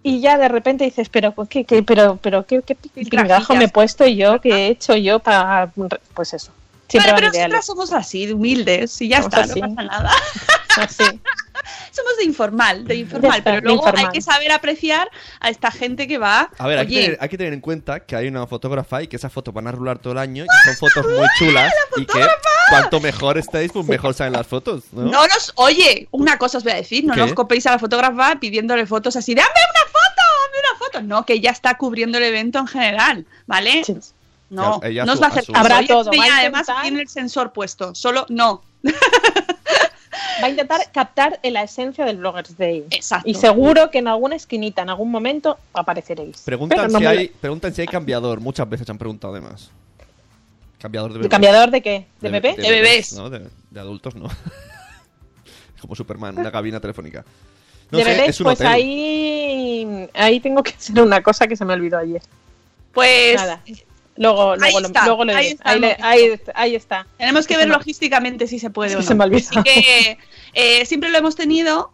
y ya de repente dices pero qué, qué- pero pero qué, qué pingajo me he puesto yo qué he hecho yo para pues eso siempre pero nosotras somos así, de humildes, y ya Somos está, así. no pasa nada. Así. somos de informal, de informal, pero luego hay que saber apreciar a esta gente que va. A ver, hay que, tener, hay que tener en cuenta que hay una fotógrafa y que esas fotos van a rular todo el año y son fotos muy chulas y que cuanto mejor estéis, pues mejor salen las fotos, ¿no? no nos, oye, una cosa os voy a decir, no ¿Qué? nos copéis a la fotógrafa pidiéndole fotos así de ¡Dame una foto! ¡Dame una foto! No, que ella está cubriendo el evento en general, ¿vale? No, ella no a os su- va a hacer. Habrá Ella todo, va a además intentar- tiene el sensor puesto, solo no. va a intentar captar la esencia del Bloggers Day Exacto. y seguro que en alguna esquinita en algún momento apareceréis Preguntan, no si me- hay, preguntan si hay cambiador. Muchas veces han preguntado además. Cambiador de ¿De bebés. cambiador de qué? ¿De, bebé? De bebés. No, de, de adultos no. Como Superman, una cabina telefónica. No de sé, bebés, es un pues hotel. ahí ahí tengo que hacer una cosa que se me olvidó ayer Pues Nada. Luego, Ahí luego, lo- está, luego lo ahí está, Ahí, le- no. ahí- ahí está. Tenemos que ver me- logísticamente si se puede o Sí, no. se me olvidó. Así que eh, siempre lo hemos tenido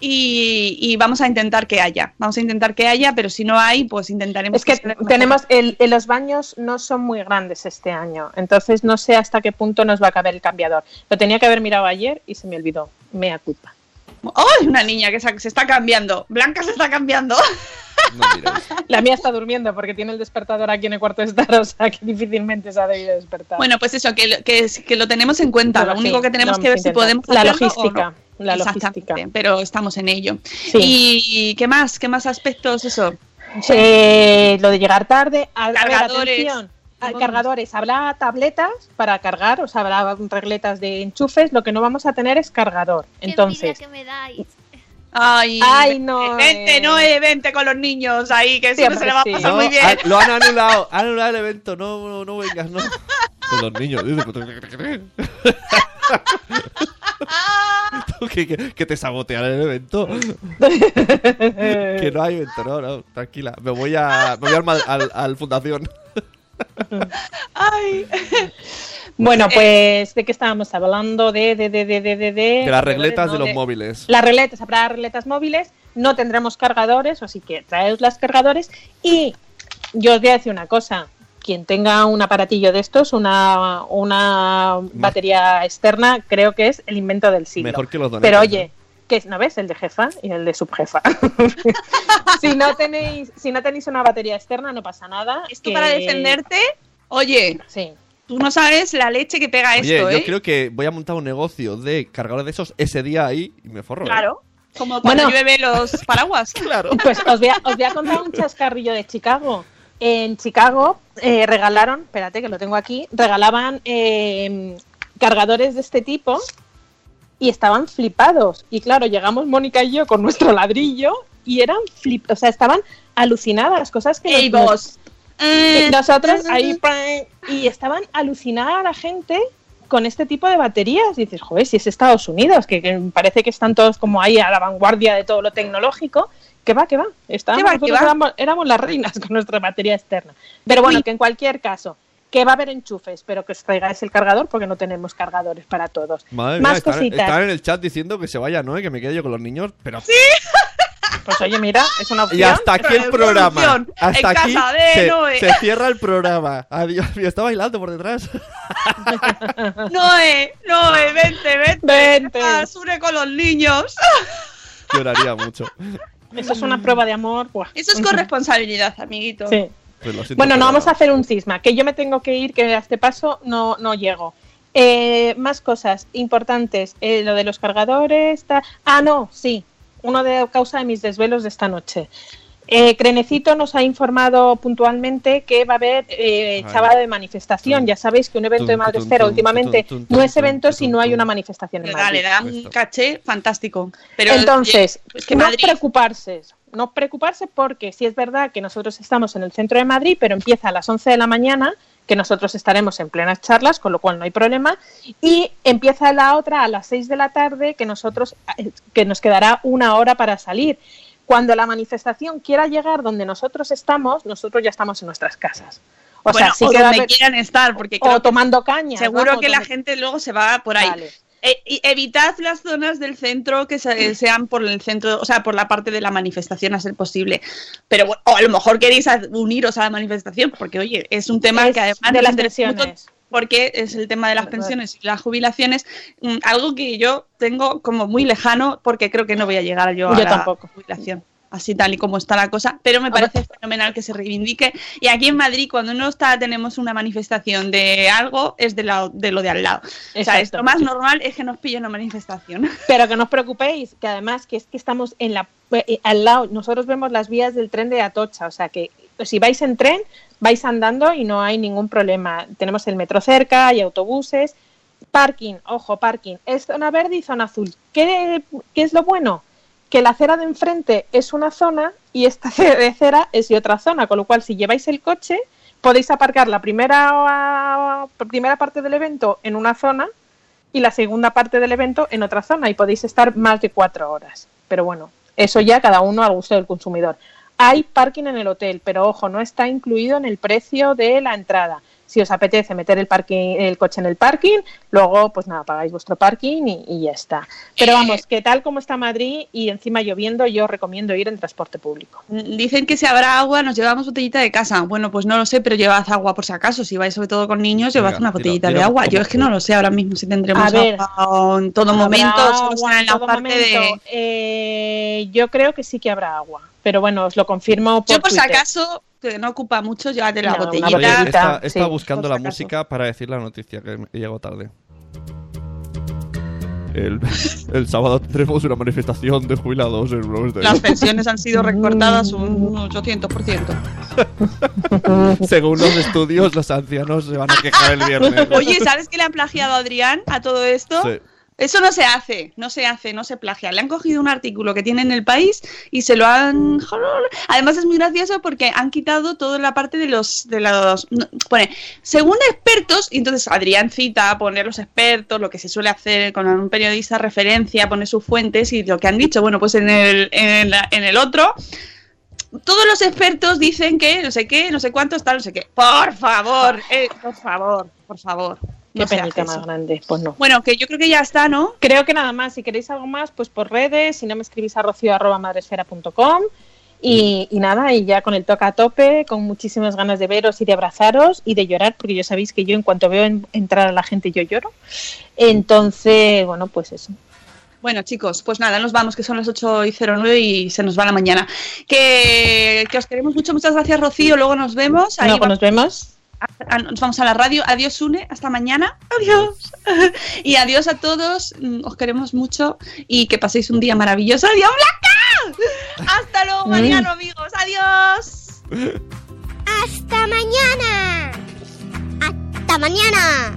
y, y vamos a intentar que haya. Vamos a intentar que haya, pero si no hay, pues intentaremos. Es que tenemos, el, el- los baños no son muy grandes este año, entonces no sé hasta qué punto nos va a caber el cambiador. Lo tenía que haber mirado ayer y se me olvidó. Mea culpa. ¡Oh! Una niña que se, está cambiando. Blanca se está cambiando. La mía está durmiendo porque tiene el despertador aquí en el cuarto de estar, o sea que difícilmente se ha debido despertar. Bueno, pues eso, que, lo- que, es- que lo tenemos en cuenta. Pero Lo único sí, que tenemos que ver si podemos La o logística, no. la Exactamente, pero estamos en ello. Sí. ¿Y qué más? ¿Qué más aspectos eso? Eh, lo de llegar tarde, a, a ver, Cargadores. atención, a- cargadores, habrá tabletas para cargar, o sea, habrá regletas de enchufes, lo que no vamos a tener es cargador. Entonces, que me dais. Ay, Ay, no, Vente, eh. no, vente con los niños ahí, que siempre se le va a pasar No, muy bien. han- lo han anulado, han anulado el evento, no, no, no vengas, no. Con los niños, dice, ¿Tú que, que, que te sabotean el evento. que no hay evento, no, no, tranquila. Me voy a, me voy al, al, al fundación. Ay. bueno, pues de qué estábamos hablando de de de de de de, De las regletas de no, los móviles. Las regletas, habrá regletas móviles, no tendremos cargadores, así que traeos las cargadores y yo os voy a decir una cosa. Quien tenga un aparatillo de estos, una, una batería externa, creo que es el invento del siglo. Mejor que los donetes, Pero oye, que ¿no ves? El de jefa y el de subjefa. si no tenéis, si no tenéis una batería externa, no pasa nada. Esto para defenderte, oye, sí. tú no sabes la leche que pega Oye, esto, yo ¿eh? creo que voy a montar un negocio de cargadores de esos ese día ahí y me forro. ¿eh? Claro. Como cuando Bueno. llueve los paraguas. claro. Pues os voy, a, os voy a contar un chascarrillo de Chicago. En Chicago eh, regalaron, espérate que lo tengo aquí, regalaban eh, cargadores de este tipo y estaban flipados. Y claro, llegamos Mónica y yo con nuestro ladrillo y eran flip, o sea, estaban alucinadas, cosas que Ey, nos- vos. y Mm. nosotros ahí y estaban alucinada la gente con este tipo de baterías. Y dices, joder, si es Estados Unidos, que, que parece que están todos como ahí a la vanguardia de todo lo tecnológico. Que va, que va. Estábamos, ¿Qué va, nosotros qué va? Éramos, éramos las reinas con nuestra batería externa. Pero bueno, que en cualquier caso, que va a haber enchufes, pero que os traigáis el cargador porque no tenemos cargadores para todos. Madre Más mía, están, cositas. están en el chat diciendo que se vaya, ¿no? Y que me quede yo con los niños, pero... Pues oye, mira, es una opción. Y hasta aquí el programa. Hasta en aquí se, Noé. se cierra el programa. Adiós. Está bailando por detrás. Noé, Noé, vente, vente. Vente. Ah, Sure con los niños. Lloraría mucho. Eso es una prueba de amor. buah. Eso es corresponsabilidad, amiguito. Sí. Pues Bueno, no vamos a hacer un cisma, que yo me tengo que ir, que a este paso no, no llego. Eh, más cosas importantes, eh, lo de los cargadores. ta- Ah, no, sí, uno de causa de mis desvelos de esta noche. Eh, Crenecito nos ha informado puntualmente que va a haber eh, chábado de manifestación. Ya sabéis que un evento de tum, tum, últimamente tum, tum, no es evento tum, si no hay una manifestación en Madrid. le da un caché fantástico. Pero Entonces, es que no Madrid preocuparse, no preocuparse porque sí es verdad que nosotros estamos en el centro de Madrid, pero empieza a las 11 de la mañana, que nosotros estaremos en plenas charlas, con lo cual no hay problema, y empieza la otra a las 6 de la tarde, que nosotros eh, que nos quedará una hora para salir. Cuando la manifestación quiera llegar donde nosotros estamos, nosotros ya estamos en nuestras casas. O bueno, sea, sí o que donde quieran estar, porque o creo tomando caña. seguro que la gente luego se va por ahí. Vale. Y evitad las zonas del centro que se- sean por el centro, o sea, por la parte de la manifestación a ser posible. Pero bueno, o a lo mejor queréis uniros a la manifestación, porque oye, es un tema Es que además de las pensiones. Porque es el tema de las pensiones y las jubilaciones, mm, algo que yo tengo como muy lejano porque creo que no voy a llegar yo a la tampoco. jubilación. Así tal y como está la cosa, pero me parece fenomenal que se reivindique. Y aquí en Madrid, cuando no está, tenemos una manifestación de algo, es de, la- de lo de al lado. O sea, es lo más normal es que nos pille una manifestación. Pero que no os preocupéis, que además que es que estamos en la eh, al lado, nosotros vemos las vías del tren de Atocha, o sea que si vais en tren, vais andando y no hay ningún problema. Tenemos el metro cerca, hay autobuses, parking, ojo, parking, es zona verde y zona azul. ¿Qué, qué es lo bueno? Que la acera de enfrente es una zona y esta acera es de otra zona, con lo cual si lleváis el coche podéis aparcar la primera, primera parte del evento en una zona y la segunda parte del evento en otra zona y podéis estar más de cuatro horas. Pero bueno, eso ya cada uno al gusto del consumidor. Hay parking en el hotel, pero ojo, no está incluido en el precio de la entrada. si os apetece meter el, parking, el coche en el parking, luego pues nada, pagáis vuestro parking y, y ya está. Pero vamos, que tal como está Madrid y encima lloviendo, yo recomiendo ir en transporte público. Dicen que si habrá agua nos llevamos botellita de casa. Bueno, pues no lo sé, pero llevad agua por si acaso. Si vais sobre todo con niños, llevad una botellita tira de agua. Yo es que no lo sé ahora mismo si tendremos ver, agua en todo ¿Habrá momento. Agua en en la todo parte momento? de... Eh, yo creo que sí que habrá agua, pero bueno, os lo confirmo por Yo por si acaso, que no ocupa mucho, llévate la No, botellita. Oye, botellita. está, sí, buscando la acaso. música para decir la noticia que llegó tarde. El, el sábado tendremos una manifestación de jubilados en Rose Las pensiones han sido recortadas un 800%. Según los estudios, los ancianos se van a quejar el viernes. Oye, ¿sabes que le han plagiado a Adrián a todo esto? Sí. Eso no se hace, no se hace, no se plagia. Le han cogido un artículo que tiene en el país y se lo han. Además es muy gracioso porque han quitado toda la parte de los. de los. pone, según expertos, y entonces Adrián cita, pone los expertos, lo que se suele hacer con un periodista, referencia, pone sus fuentes y lo que han dicho. Bueno, pues en el, en la- en el otro. Todos los expertos dicen que no sé qué, no sé cuánto está, no sé qué. Por favor, eh, por favor, por favor. Qué no se hace más eso. grande, pues no. Bueno, que yo creo que ya está, ¿no? Creo que nada más, si queréis algo más, pues por redes, si no me escribís a rocio.madresfera.com y, y nada, y ya con el toca a tope, con muchísimas ganas de veros y de abrazaros y de llorar, porque ya sabéis que yo en cuanto veo en- entrar a la gente yo lloro. Entonces, bueno, pues eso. Bueno, chicos, pues nada, nos vamos, que son las 8 y 09 y se nos va la mañana. Que, que os queremos mucho, muchas gracias, Rocío. Luego nos vemos. Ahí Luego va- nos vemos. A- nos vamos a la radio. Adiós, Une. Hasta mañana. Adiós. Y adiós a todos. Mm, Os queremos mucho y que paséis un día maravilloso. ¡Adiós, Blanca! Hasta luego, Mariano, amigos. Adiós. ¡Hasta mañana! ¡Hasta mañana!